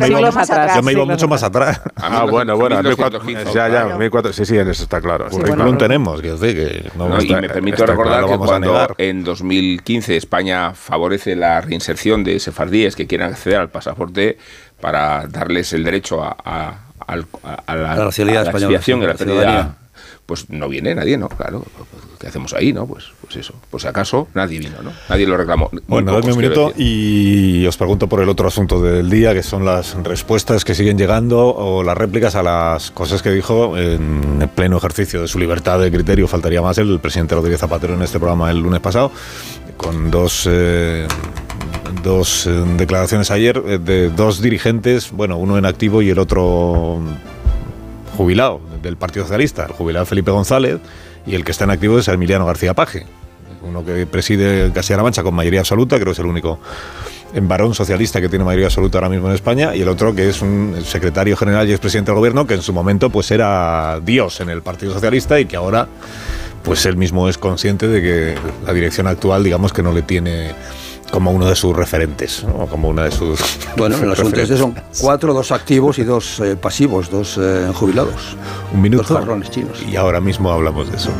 [SPEAKER 1] me iba, mucho más atrás.
[SPEAKER 2] Ah, bueno, bueno, ya, ya, 1400, sí, sí, en eso está claro.
[SPEAKER 1] Sí, bueno, tenemos, que que
[SPEAKER 10] no, y me permito recordar que cuando en 2015 España favorece la reinserción de sefardíes que quieran acceder al pasaporte para darles el derecho a, a, a, a la,
[SPEAKER 8] la, expiación
[SPEAKER 10] y la pérdida pues no viene nadie, ¿no? Claro, ¿qué hacemos ahí, no? Pues, pues eso, por si acaso nadie vino, ¿no? Nadie lo reclamó.
[SPEAKER 1] Bueno, dadme un minuto y os pregunto por el otro asunto del día, que son las respuestas que siguen llegando o las réplicas a las cosas que dijo en el pleno ejercicio de su libertad de criterio, faltaría más el presidente Rodríguez Zapatero en este programa el lunes pasado, con dos... Eh, dos eh, declaraciones ayer eh, de dos dirigentes, bueno, uno en activo y el otro jubilado del Partido Socialista, el jubilado Felipe González, y el que está en activo es Emiliano García Paje. Uno que preside Castilla-La Mancha con mayoría absoluta, creo que es el único en varón socialista que tiene mayoría absoluta ahora mismo en España, y el otro que es un secretario general y expresidente del gobierno que en su momento pues era Dios en el Partido Socialista y que ahora pues él mismo es consciente de que la dirección actual digamos que no le tiene como uno de sus referentes, ¿no? como una de sus...
[SPEAKER 8] Bueno, en los
[SPEAKER 1] referentes.
[SPEAKER 8] son cuatro, dos activos y dos eh, pasivos, dos eh, jubilados.
[SPEAKER 1] Un minuto.
[SPEAKER 8] Dos jarrones chinos.
[SPEAKER 1] Y ahora mismo hablamos de eso.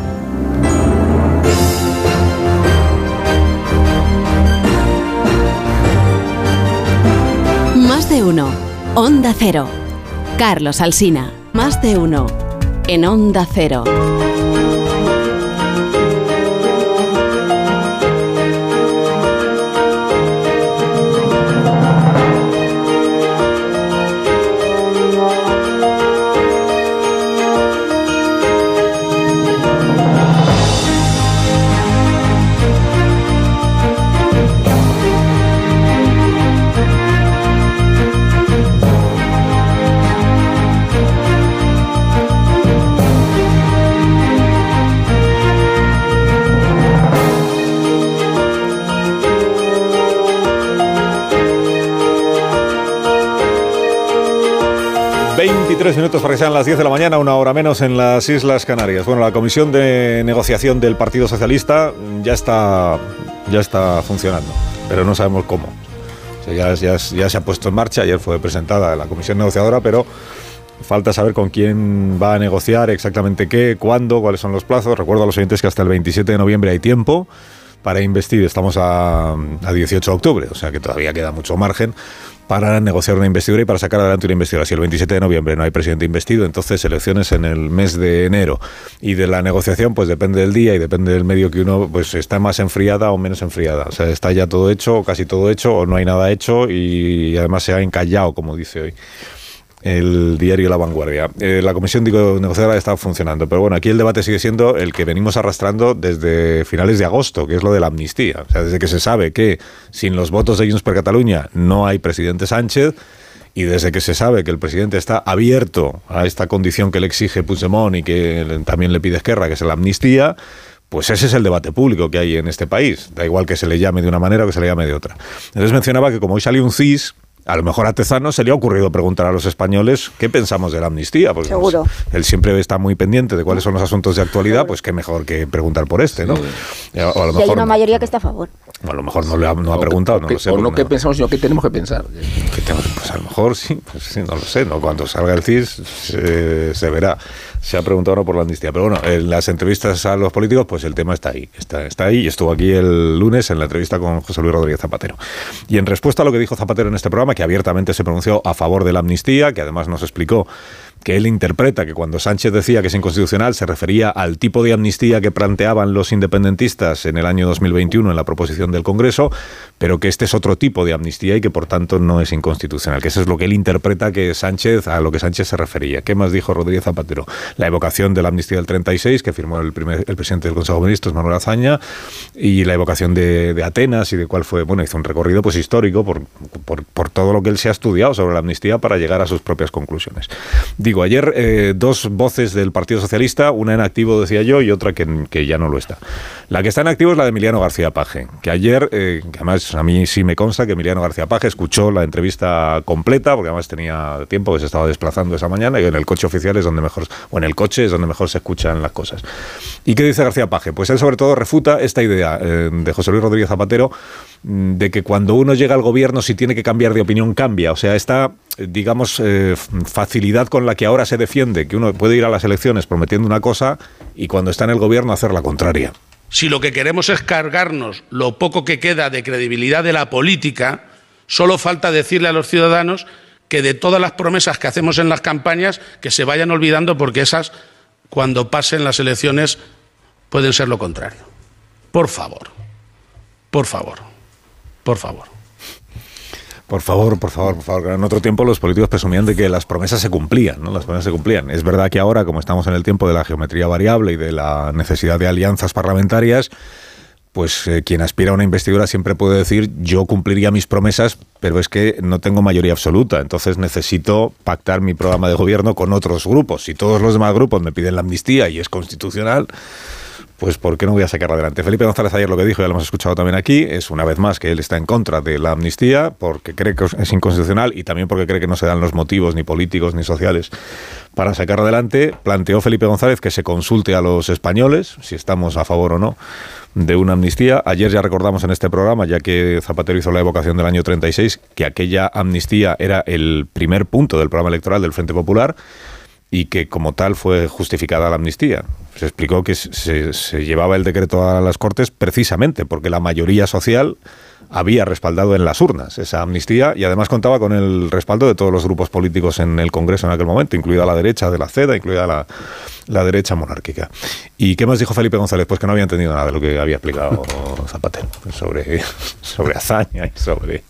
[SPEAKER 6] Más de uno. Onda Cero. Carlos Alsina. Más de uno. En Onda Cero.
[SPEAKER 1] Tres minutos para que sean las 10 de la mañana, una hora menos en las Islas Canarias. Bueno, la comisión de negociación del Partido Socialista ya está, ya está funcionando, pero no sabemos cómo. O sea, ya, ya- ya se ha puesto en marcha, ayer fue presentada la comisión negociadora, pero falta saber con quién va a negociar, exactamente qué, cuándo, cuáles son los plazos. Recuerdo a los oyentes que hasta el 27 de noviembre hay tiempo para investir. Estamos a, a 18 de octubre, o sea que todavía queda mucho margen para negociar una investidura y para sacar adelante una investidura. Si el 27 de noviembre no hay presidente investido, entonces elecciones en el mes de enero. Y de la negociación, pues depende del día y depende del medio que uno pues está más enfriada o menos enfriada. O sea, está ya todo hecho, casi todo hecho, o no hay nada hecho y además se ha encallado, como dice hoy el diario La Vanguardia. Eh, la comisión digo, negociadora está funcionando, pero bueno, aquí el debate sigue siendo el que venimos arrastrando desde finales de agosto, que es lo de la amnistía. O sea, desde que se sabe que sin los votos de Junts per Cataluña no hay presidente Sánchez, y desde que se sabe que el presidente está abierto a esta condición que le exige Puigdemont y que también le pide Esquerra, que es la amnistía, pues ese es el debate público que hay en este país. Da igual que se le llame de una manera o que se le llame de otra. Entonces mencionaba que como hoy salió un CIS, a lo mejor a Tezano se le ha ocurrido preguntar a los españoles qué pensamos de la amnistía. Porque
[SPEAKER 9] Seguro.
[SPEAKER 1] pues, él siempre está muy pendiente de cuáles son los asuntos de actualidad, pues qué mejor que preguntar por este, ¿no? Eh, O a lo
[SPEAKER 9] Y hay
[SPEAKER 1] mejor,
[SPEAKER 9] una mayoría que está a favor.
[SPEAKER 1] a lo mejor no le ha, no ha preguntado, no
[SPEAKER 10] que-
[SPEAKER 1] lo sé.
[SPEAKER 10] o no que pensamos, sino que tenemos que pensar.
[SPEAKER 1] que tengo- pues a lo mejor sí, pues sí, no lo sé, ¿no? Cuando salga el CIS se, se verá. Se ha preguntado por la amnistía. Pero bueno, en las entrevistas a los políticos, pues el tema está ahí. Está, está ahí y estuvo aquí el lunes en la entrevista con José Luis Rodríguez Zapatero. Y en respuesta a lo que dijo Zapatero en este programa, que abiertamente se pronunció a favor de la amnistía, que además nos explicó que él interpreta que cuando Sánchez decía que es inconstitucional se refería al tipo de amnistía que planteaban los independentistas en el año 2021 en la proposición del Congreso, pero que este es otro tipo de amnistía y que por tanto no es inconstitucional, que eso es lo que él interpreta que Sánchez a lo que Sánchez se refería. ¿Qué más dijo Rodríguez Zapatero? La evocación de la amnistía del 36 que firmó el primer el presidente del Consejo de Ministros Manuel Azaña y la evocación de, de Atenas y de cuál fue, bueno, hizo un recorrido pues histórico por, por, por todo lo que él se ha estudiado sobre la amnistía para llegar a sus propias conclusiones. Digo, ayer eh, dos voces del Partido Socialista, una en activo decía yo y otra que, que ya no lo está. La que está en activo es la de Emiliano García Paje, que ayer, eh, que además a mí sí me consta que Emiliano García Paje escuchó la entrevista completa, porque además tenía tiempo que se estaba desplazando esa mañana y en el coche oficial es donde mejor, o en el coche es donde mejor se escuchan las cosas. ¿Y qué dice García Paje? Pues él sobre todo refuta esta idea eh, de José Luis Rodríguez Zapatero mm, de que cuando uno llega al gobierno si tiene que cambiar de opinión cambia. O sea, esta, eh, digamos, eh, facilidad con la que ahora se defiende que uno puede ir a las elecciones prometiendo una cosa y cuando está en el gobierno hacer la contraria.
[SPEAKER 14] Si lo que queremos es cargarnos lo poco que queda de credibilidad de la política, solo falta decirle a los ciudadanos que de todas las promesas que hacemos en las campañas, que se vayan olvidando porque esas, cuando pasen las elecciones, pueden ser lo contrario. Por favor, por favor, por favor.
[SPEAKER 1] Por favor, por favor, por favor. En otro tiempo los políticos presumían de que las promesas se cumplían, ¿no? Las promesas se cumplían. Es verdad que ahora, como estamos en el tiempo de la geometría variable y de la necesidad de alianzas parlamentarias, pues eh, quien aspira a una investidura siempre puede decir yo cumpliría mis promesas, pero es que no tengo mayoría absoluta, entonces necesito pactar mi programa de gobierno con otros grupos. Si todos los demás grupos me piden la amnistía y es constitucional, pues ¿por qué no voy a sacar adelante? Felipe González ayer lo que dijo, ya lo hemos escuchado también aquí, es una vez más que él está en contra de la amnistía porque cree que es inconstitucional y también porque cree que no se dan los motivos ni políticos ni sociales para sacar adelante. Planteó Felipe González que se consulte a los españoles si estamos a favor o no de una amnistía. Ayer ya recordamos en este programa, ya que Zapatero hizo la evocación del año 36, que aquella amnistía era el primer punto del programa electoral del Frente Popular y que como tal fue justificada la amnistía. Se explicó que se, llevaba el decreto a las Cortes precisamente porque la mayoría social había respaldado en las urnas esa amnistía y además contaba con el respaldo de todos los grupos políticos en el Congreso en aquel momento, incluida la derecha de la CEDA, incluida la, la derecha monárquica. ¿Y qué más dijo Felipe González? Pues que no había entendido nada de lo que había explicado Zapatero sobre, sobre hazaña y sobre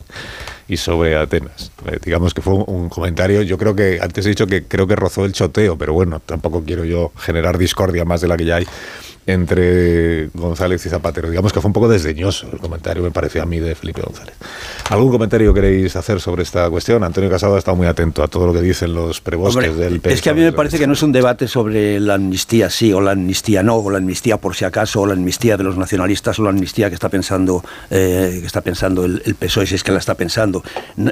[SPEAKER 1] y sobre Atenas. Eh, digamos que fue un, comentario, yo creo que, antes he dicho que creo que rozó el choteo, pero bueno, tampoco quiero yo generar discordia más de la que ya hay entre González y Zapatero. Digamos que fue un poco desdeñoso el comentario, me pareció a mí, de Felipe González. ¿Algún comentario queréis hacer sobre esta cuestión? Antonio Casado ha estado muy atento a todo lo que dicen los prebosques del
[SPEAKER 8] PS. Es que a mí me parece que no es un debate sobre la amnistía sí o la amnistía no, o la amnistía por si acaso, o la amnistía de los nacionalistas, o la amnistía que está pensando, eh, que está pensando el, el, PSOE, si es que la está pensando.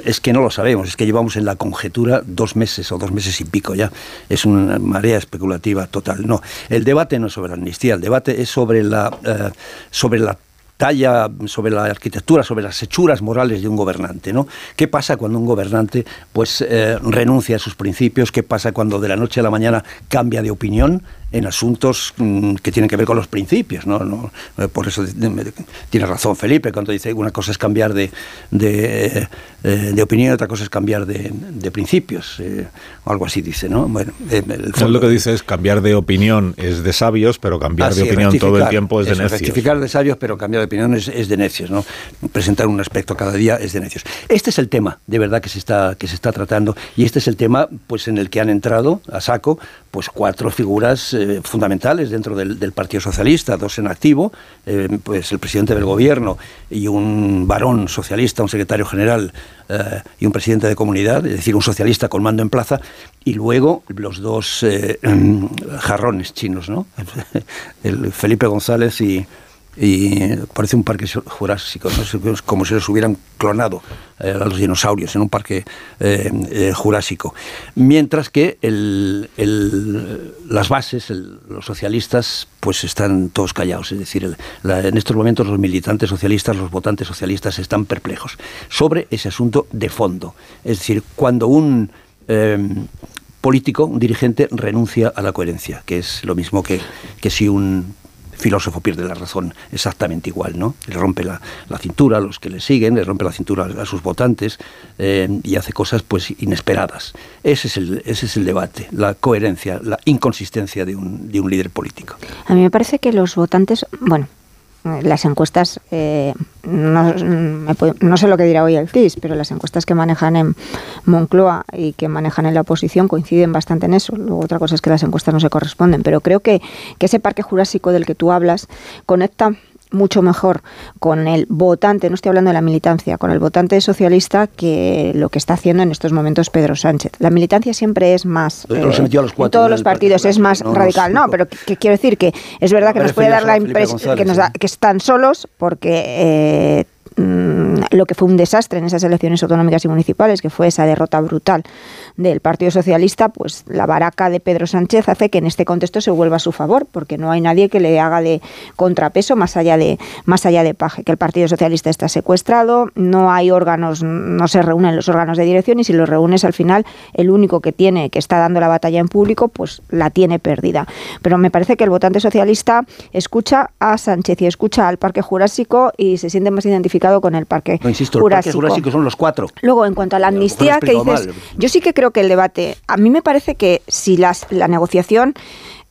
[SPEAKER 8] es que no lo sabemos, es que llevamos en la conjetura dos meses o dos meses y pico ya. Es una marea especulativa total. No, el debate no es sobre la amnistía, el debate es sobre la, eh, sobre la talla sobre la arquitectura, sobre las hechuras morales de un gobernante, ¿no? ¿Qué pasa cuando un gobernante pues eh, renuncia a sus principios? ¿Qué pasa cuando de la noche a la mañana cambia de opinión? En asuntos mm, que tienen que ver con los principios. ¿no? Eh, por eso tiene razón Felipe cuando dice que una cosa es cambiar de, de, eh, de opinión y otra cosa es cambiar de, de principios. Eh, algo así dice. ¿no? Bueno,
[SPEAKER 1] el fondo, lo que dice es cambiar de opinión es de sabios, pero cambiar de opinión todo el tiempo es de necios.
[SPEAKER 8] Rectificar de sabios, pero cambiar de opinión es, es, de necios. ¿no? Presentar un aspecto cada día es de necios. Este es el tema, de verdad, que se está, que se está tratando y este es el tema pues, en el que han entrado a saco pues cuatro figuras eh, fundamentales dentro del, Partido Socialista, dos en activo, eh, pues el presidente del gobierno y un varón socialista, un secretario general eh, y un presidente de comunidad, es decir, un socialista con mando en plaza, y luego los dos jarrones chinos, ¿no? el Felipe González y, y parece un parque jurásico, como si los hubieran clonado eh, a los dinosaurios en un parque eh, eh, jurásico. Mientras que el, las bases, los socialistas, pues están todos callados. Es decir, en estos momentos los militantes socialistas, los votantes socialistas están perplejos sobre ese asunto de fondo. Es decir, cuando un político, un dirigente, renuncia a la coherencia, que es lo mismo que, que si un filósofo pierde la razón exactamente igual, ¿no? Le rompe la, cintura a los que le siguen, le rompe la cintura a, sus votantes eh, y hace cosas pues inesperadas. Ese es, el, ese es el debate, la coherencia, la inconsistencia de un, de un líder político.
[SPEAKER 9] A mí me parece que los votantes, bueno, las encuestas, eh, no, sé lo que dirá hoy el CIS, pero las encuestas que manejan en Moncloa y que manejan en la oposición coinciden bastante en eso. Luego otra cosa es que las encuestas no se corresponden, pero creo que, que ese parque jurásico del que tú hablas conecta mucho mejor con el votante, no estoy hablando de la militancia, con el votante socialista que lo que está haciendo en estos momentos Pedro Sánchez. La militancia siempre es más,
[SPEAKER 8] eh, en
[SPEAKER 9] todos los partidos es más radical. No, pero que, quiero decir que es verdad que nos puede dar la impresión que, nos que están solos porque eh, lo que fue un desastre en esas elecciones autonómicas y municipales, que fue esa derrota brutal del Partido Socialista, pues la baraca de Pedro Sánchez hace que en este contexto se vuelva a su favor, porque no hay nadie que le haga de contrapeso más allá de más allá de Paje, que el Partido Socialista está secuestrado, no hay órganos, no se reúnen los órganos de dirección y si los reúnes al final el único que tiene que está dando la batalla en público, pues la tiene perdida. Pero me parece que el votante socialista escucha a Sánchez y escucha al Parque Jurásico y se siente más identificado con el Parque no, insisto, Jurásico.
[SPEAKER 8] El Parque Jurásico son los cuatro.
[SPEAKER 9] Luego, en cuanto a la amnistía, que dices, yo sí que creo que el debate, a mí me parece que si las, la negociación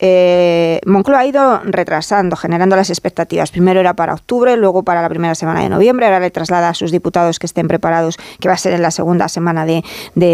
[SPEAKER 9] eh, Moncloa ha ido retrasando, generando las expectativas. Primero era para octubre, luego para la primera semana de noviembre. Ahora le traslada a sus diputados que estén preparados, que va a ser en la segunda semana de,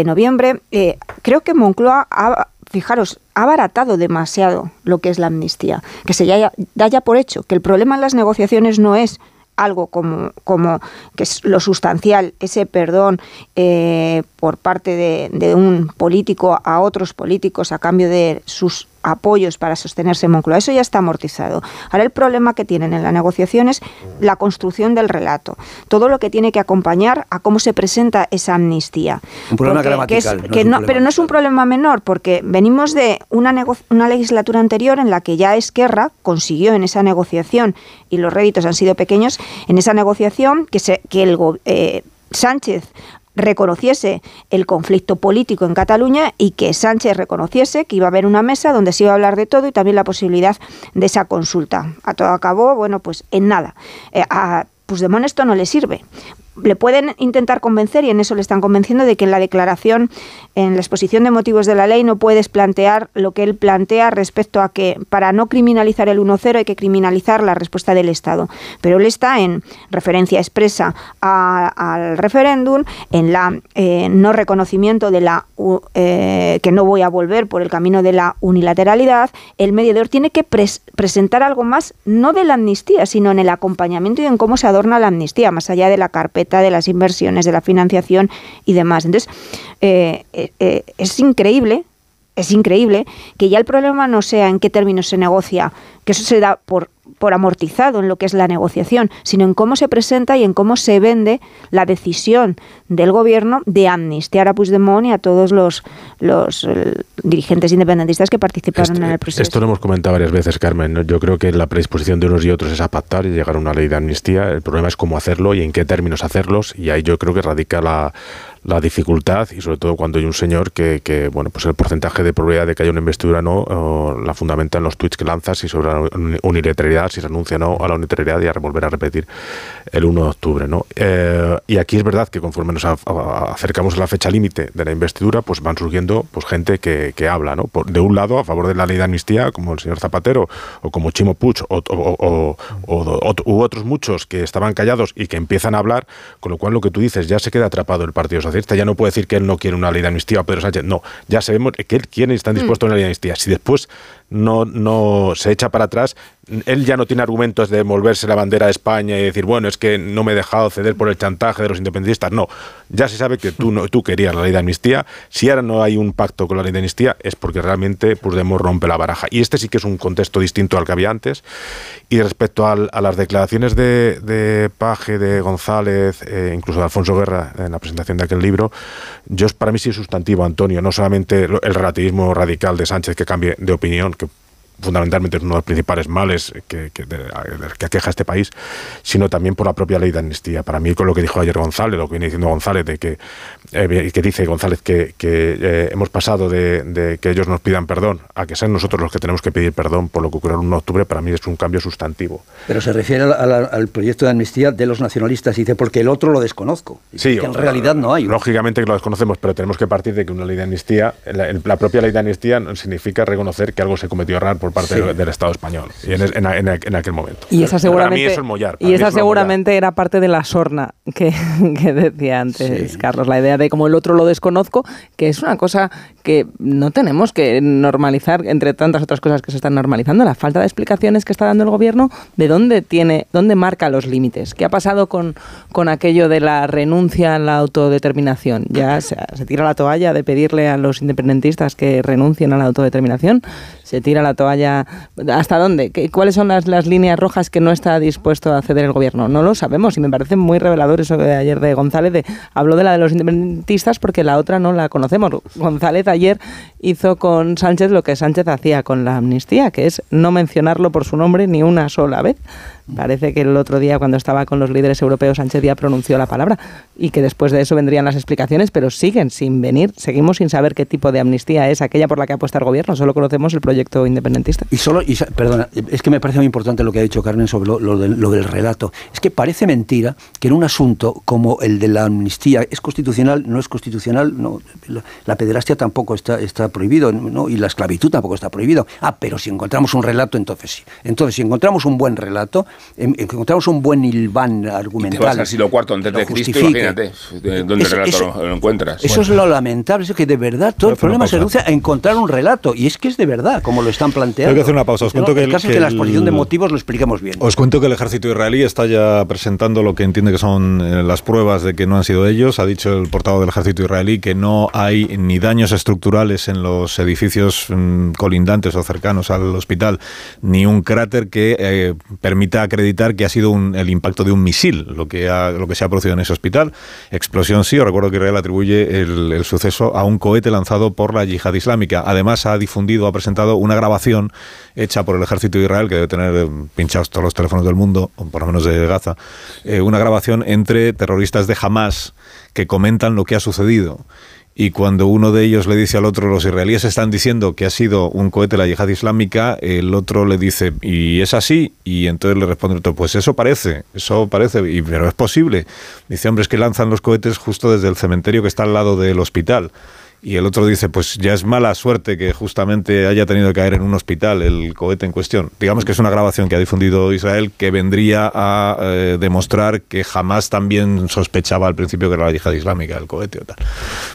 [SPEAKER 9] noviembre. Eh, creo que Moncloa ha, fijaros, ha abaratado demasiado lo que es la amnistía, que se ya, da ya por hecho que el problema en las negociaciones no es algo como, como que es lo sustancial, ese perdón eh, por parte de, un político a otros políticos a cambio de sus apoyos para sostenerse en Moncloa. Eso ya está amortizado. Ahora el problema que tienen en la negociación es la construcción del relato. Todo lo que tiene que acompañar a cómo se presenta esa amnistía.
[SPEAKER 8] Un problema gramatical.
[SPEAKER 9] pero no es un problema menor, porque venimos de una, una legislatura anterior en la que ya Esquerra consiguió en esa negociación, y los réditos han sido pequeños, en esa negociación que, se, que el eh, Sánchez reconociese el conflicto político en Cataluña y que Sánchez reconociese que iba a haber una mesa donde se iba a hablar de todo y también la posibilidad de esa consulta. A todo acabó, bueno, pues en nada. Eh, a Puigdemont esto no le sirve le pueden intentar convencer, y en eso le están convenciendo, de que en la declaración, en la exposición de motivos de la ley, no puedes plantear lo que él plantea respecto a que para no criminalizar el 1-0 hay que criminalizar la respuesta del Estado. Pero él está en referencia expresa al referéndum, en la eh, no reconocimiento de la eh, que no voy a volver por el camino de la unilateralidad. El mediador tiene que presentar algo más, no de la amnistía, sino en el acompañamiento y en cómo se adorna la amnistía, más allá de la carpeta de las inversiones, de la financiación y demás. Entonces, eh, eh, eh, es increíble, es increíble que ya el problema no sea en qué términos se negocia, que eso se da por por amortizado en lo que es la negociación, sino en cómo se presenta y en cómo se vende la decisión del gobierno de amnistiar a Puigdemont y a todos los, los eh, dirigentes independentistas que participaron en el proceso.
[SPEAKER 2] Esto lo hemos comentado varias veces, Carmen. Yo creo que la predisposición de unos y otros es a pactar y llegar a una ley de amnistía. El problema es cómo hacerlo y en qué términos hacerlos, y ahí yo creo que radica la, la dificultad y sobre todo cuando hay un señor que, bueno pues el porcentaje de probabilidad de que haya una investidura no la fundamenta en los tweets que lanzas y sobre la unilateralidad si se anuncia no a la unilateralidad y a volver a repetir el 1 de octubre no eh, y aquí es verdad que conforme nos acercamos a la fecha límite de la investidura pues van surgiendo pues gente que, que habla no Por, de un lado a favor de la ley de amnistía como el señor Zapatero o como Chimo Puig o, o, o, u otros muchos que estaban callados y que empiezan a hablar con lo cual lo que tú dices ya se queda atrapado el Partido Socialista ya no puede decir que él no quiere una ley de amnistía o Pedro Sánchez. No, ya sabemos que él quiere y están mm. dispuestos a una ley de amnistía. Si después no, no se echa para atrás, él ya no tiene argumentos de volverse la bandera de España y decir, bueno, es que no me he dejado ceder por el chantaje de los independentistas. No, ya se sabe que tú, no, tú querías la ley de amnistía. Si ahora no hay un pacto con la ley de amnistía, es porque realmente Puigdemont rompe la baraja. Y este sí que es un contexto distinto al que había antes. Y respecto a las declaraciones de, Paje, de González, eh, incluso de Alfonso Guerra en la presentación de aquel libro, yo para mí sí es sustantivo, Antonio, no solamente el relativismo radical de Sánchez que cambie de opinión, que fundamentalmente es uno de los principales males que, que, que, aqueja este país, sino también por la propia ley de amnistía. Para mí, con lo que dijo ayer González, lo que viene diciendo González, de que, eh, que dice González que, eh, hemos pasado de, que ellos nos pidan perdón a que sean nosotros los que tenemos que pedir perdón por lo que ocurrió el 1 de octubre, para mí es un cambio sustantivo.
[SPEAKER 8] Pero se refiere al proyecto de amnistía de los nacionalistas y dice, porque el otro lo desconozco.
[SPEAKER 2] Sí,
[SPEAKER 8] que en realidad no hay.
[SPEAKER 2] Lógicamente que lo desconocemos, pero tenemos que partir de que una ley de amnistía, la, la propia ley de amnistía significa reconocer que algo se cometió errar por parte del Estado español y en, en, en, aquel momento.
[SPEAKER 11] Y esa seguramente, y esa seguramente era parte de la sorna que, que decía antes Carlos, la idea de como el otro lo desconozco, que es una cosa que no tenemos que normalizar entre tantas otras cosas que se están normalizando, la falta de explicaciones que está dando el gobierno de dónde tiene, dónde marca los límites. ¿Qué ha pasado con, con aquello de la renuncia a la autodeterminación? Ya se, se tira la toalla de pedirle a los independentistas que renuncien a la autodeterminación, se tira la toalla ¿Hasta dónde? ¿Cuáles son las, líneas rojas que no está dispuesto a ceder el gobierno? No lo sabemos y me parece muy revelador eso de ayer de González. Habló de la de los independentistas porque la otra no la conocemos. González ayer hizo con Sánchez lo que Sánchez hacía con la amnistía, que es no mencionarlo por su nombre ni una sola vez. Parece que el otro día, cuando estaba con los líderes europeos, Sánchez ya pronunció la palabra y que después de eso vendrían las explicaciones, pero siguen sin venir. Seguimos sin saber qué tipo de amnistía es aquella por la que apuesta el gobierno. Solo conocemos el proyecto independentista.
[SPEAKER 8] Y solo, y, perdona, es que me parece muy importante lo que ha dicho Carmen sobre lo, del, relato. Es que parece mentira que en un asunto como el de la amnistía es constitucional, no es constitucional, no, la, pederastia tampoco está, está prohibido, y la esclavitud tampoco está prohibido. Ah, pero si encontramos un relato, entonces sí. Entonces, si encontramos un buen relato, encontramos un buen hilván argumental. Y te
[SPEAKER 10] vas al siglo IV antes de Cristo, imagínate, ¿dónde el relato lo, encuentras?
[SPEAKER 8] Eso es lo lamentable, es que de verdad todo el problema se reduce a encontrar un relato, y es que es de verdad. como lo están planteando.
[SPEAKER 1] Tengo que hacer una pausa. Os cuento que,
[SPEAKER 8] el caso es que en la exposición de motivos lo expliquemos bien.
[SPEAKER 1] Os cuento que el ejército israelí está ya presentando lo que entiende que son eh, las pruebas de que no han sido ellos. Ha dicho el portavoz del ejército israelí que no hay ni daños estructurales en los edificios mm, colindantes o cercanos al hospital, ni un cráter que eh, permita acreditar que ha sido el impacto de un misil lo que, lo que se ha producido en ese hospital. Explosión sí, os recuerdo que Israel atribuye el, suceso a un cohete lanzado por la yihad islámica. Además ha difundido, ha presentado una grabación hecha por el ejército de Israel, que debe tener eh, pinchados todos los teléfonos del mundo, por lo menos de Gaza, eh, una grabación entre terroristas de Hamas que comentan lo que ha sucedido y cuando uno de ellos le dice al otro, los israelíes están diciendo que ha sido un cohete la yihad islámica, el otro le dice, ¿y es así? Y entonces le responde otro, pues eso parece, eso parece, y, pero es posible. Dice, hombre, es que lanzan los cohetes justo desde el cementerio que está al lado del hospital. Y el otro dice, pues ya es mala suerte que justamente haya tenido que caer en un hospital el cohete en cuestión. Digamos que es una grabación que ha difundido Israel que vendría a eh, demostrar que jamás también sospechaba al principio que era la yihad islámica el cohete o tal.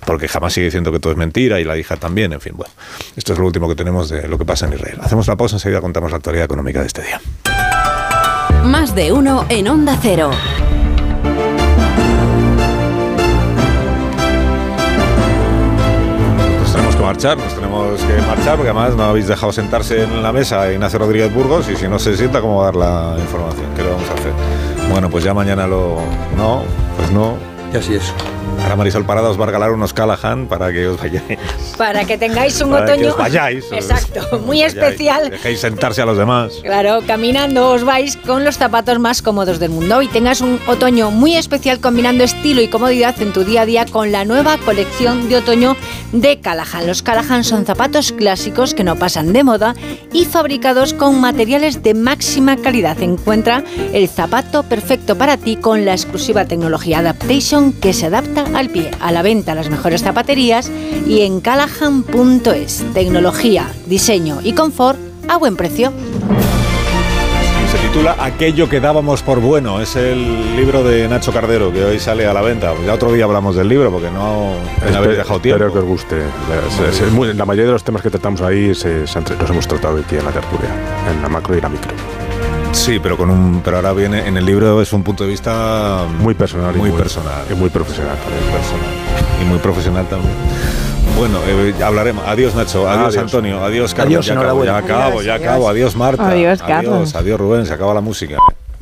[SPEAKER 1] Porque jamás sigue diciendo que todo es mentira y la yihad también, en fin, bueno. Esto es lo último que tenemos de lo que pasa en Israel. Hacemos la pausa, enseguida contamos la actualidad económica de este día.
[SPEAKER 6] Más de uno en Onda Cero.
[SPEAKER 1] Nos tenemos que marchar porque además no habéis dejado sentarse en la mesa Ignacio Rodríguez Burgos y si no se sienta, ¿cómo va a dar la información? ¿Qué le vamos a hacer? Bueno, pues ya mañana lo... No, pues no.
[SPEAKER 8] Y así es.
[SPEAKER 1] Ahora Marisol Parada os va a regalar unos Callahan para que os vayáis.
[SPEAKER 15] Para que tengáis un
[SPEAKER 1] para
[SPEAKER 15] otoño.
[SPEAKER 1] Que os vayáis.
[SPEAKER 15] Exacto, muy especial.
[SPEAKER 1] Dejéis sentarse a los demás.
[SPEAKER 15] Claro, caminando os vais con los zapatos más cómodos del mundo y tengas un otoño muy especial combinando estilo y comodidad en tu día a día con la nueva colección de otoño de Callahan. Los Callahan son zapatos clásicos que no pasan de moda y fabricados con materiales de máxima calidad. Encuentra el zapato perfecto para ti con la exclusiva tecnología Adaptation que se adapta al pie. A la venta las mejores zapaterías y en callahan.es. Tecnología, diseño y confort a buen precio.
[SPEAKER 1] Se titula Aquello que dábamos por bueno. Es el libro de Nacho Cardero que hoy sale a la venta. Ya otro día hablamos del libro porque no habéis dejado tiempo.
[SPEAKER 2] Espero que os guste. la mayoría de los temas que tratamos ahí se, los hemos tratado aquí en la tertulia, en la macro y la micro.
[SPEAKER 1] Sí, pero con un, pero ahora viene en el libro es un punto de vista
[SPEAKER 2] muy personal,
[SPEAKER 1] muy,
[SPEAKER 2] y muy
[SPEAKER 1] personal,
[SPEAKER 2] y muy profesional,
[SPEAKER 1] muy personal y muy profesional también. Bueno, eh, hablaremos. Adiós Nacho, adiós, Antonio, adiós Carlos.
[SPEAKER 8] Adiós,
[SPEAKER 1] ya acabo, ya acabo, ya acabo. Adiós Marta.
[SPEAKER 11] Adiós Carlos.
[SPEAKER 1] Adiós, adiós Rubén, se acaba la música.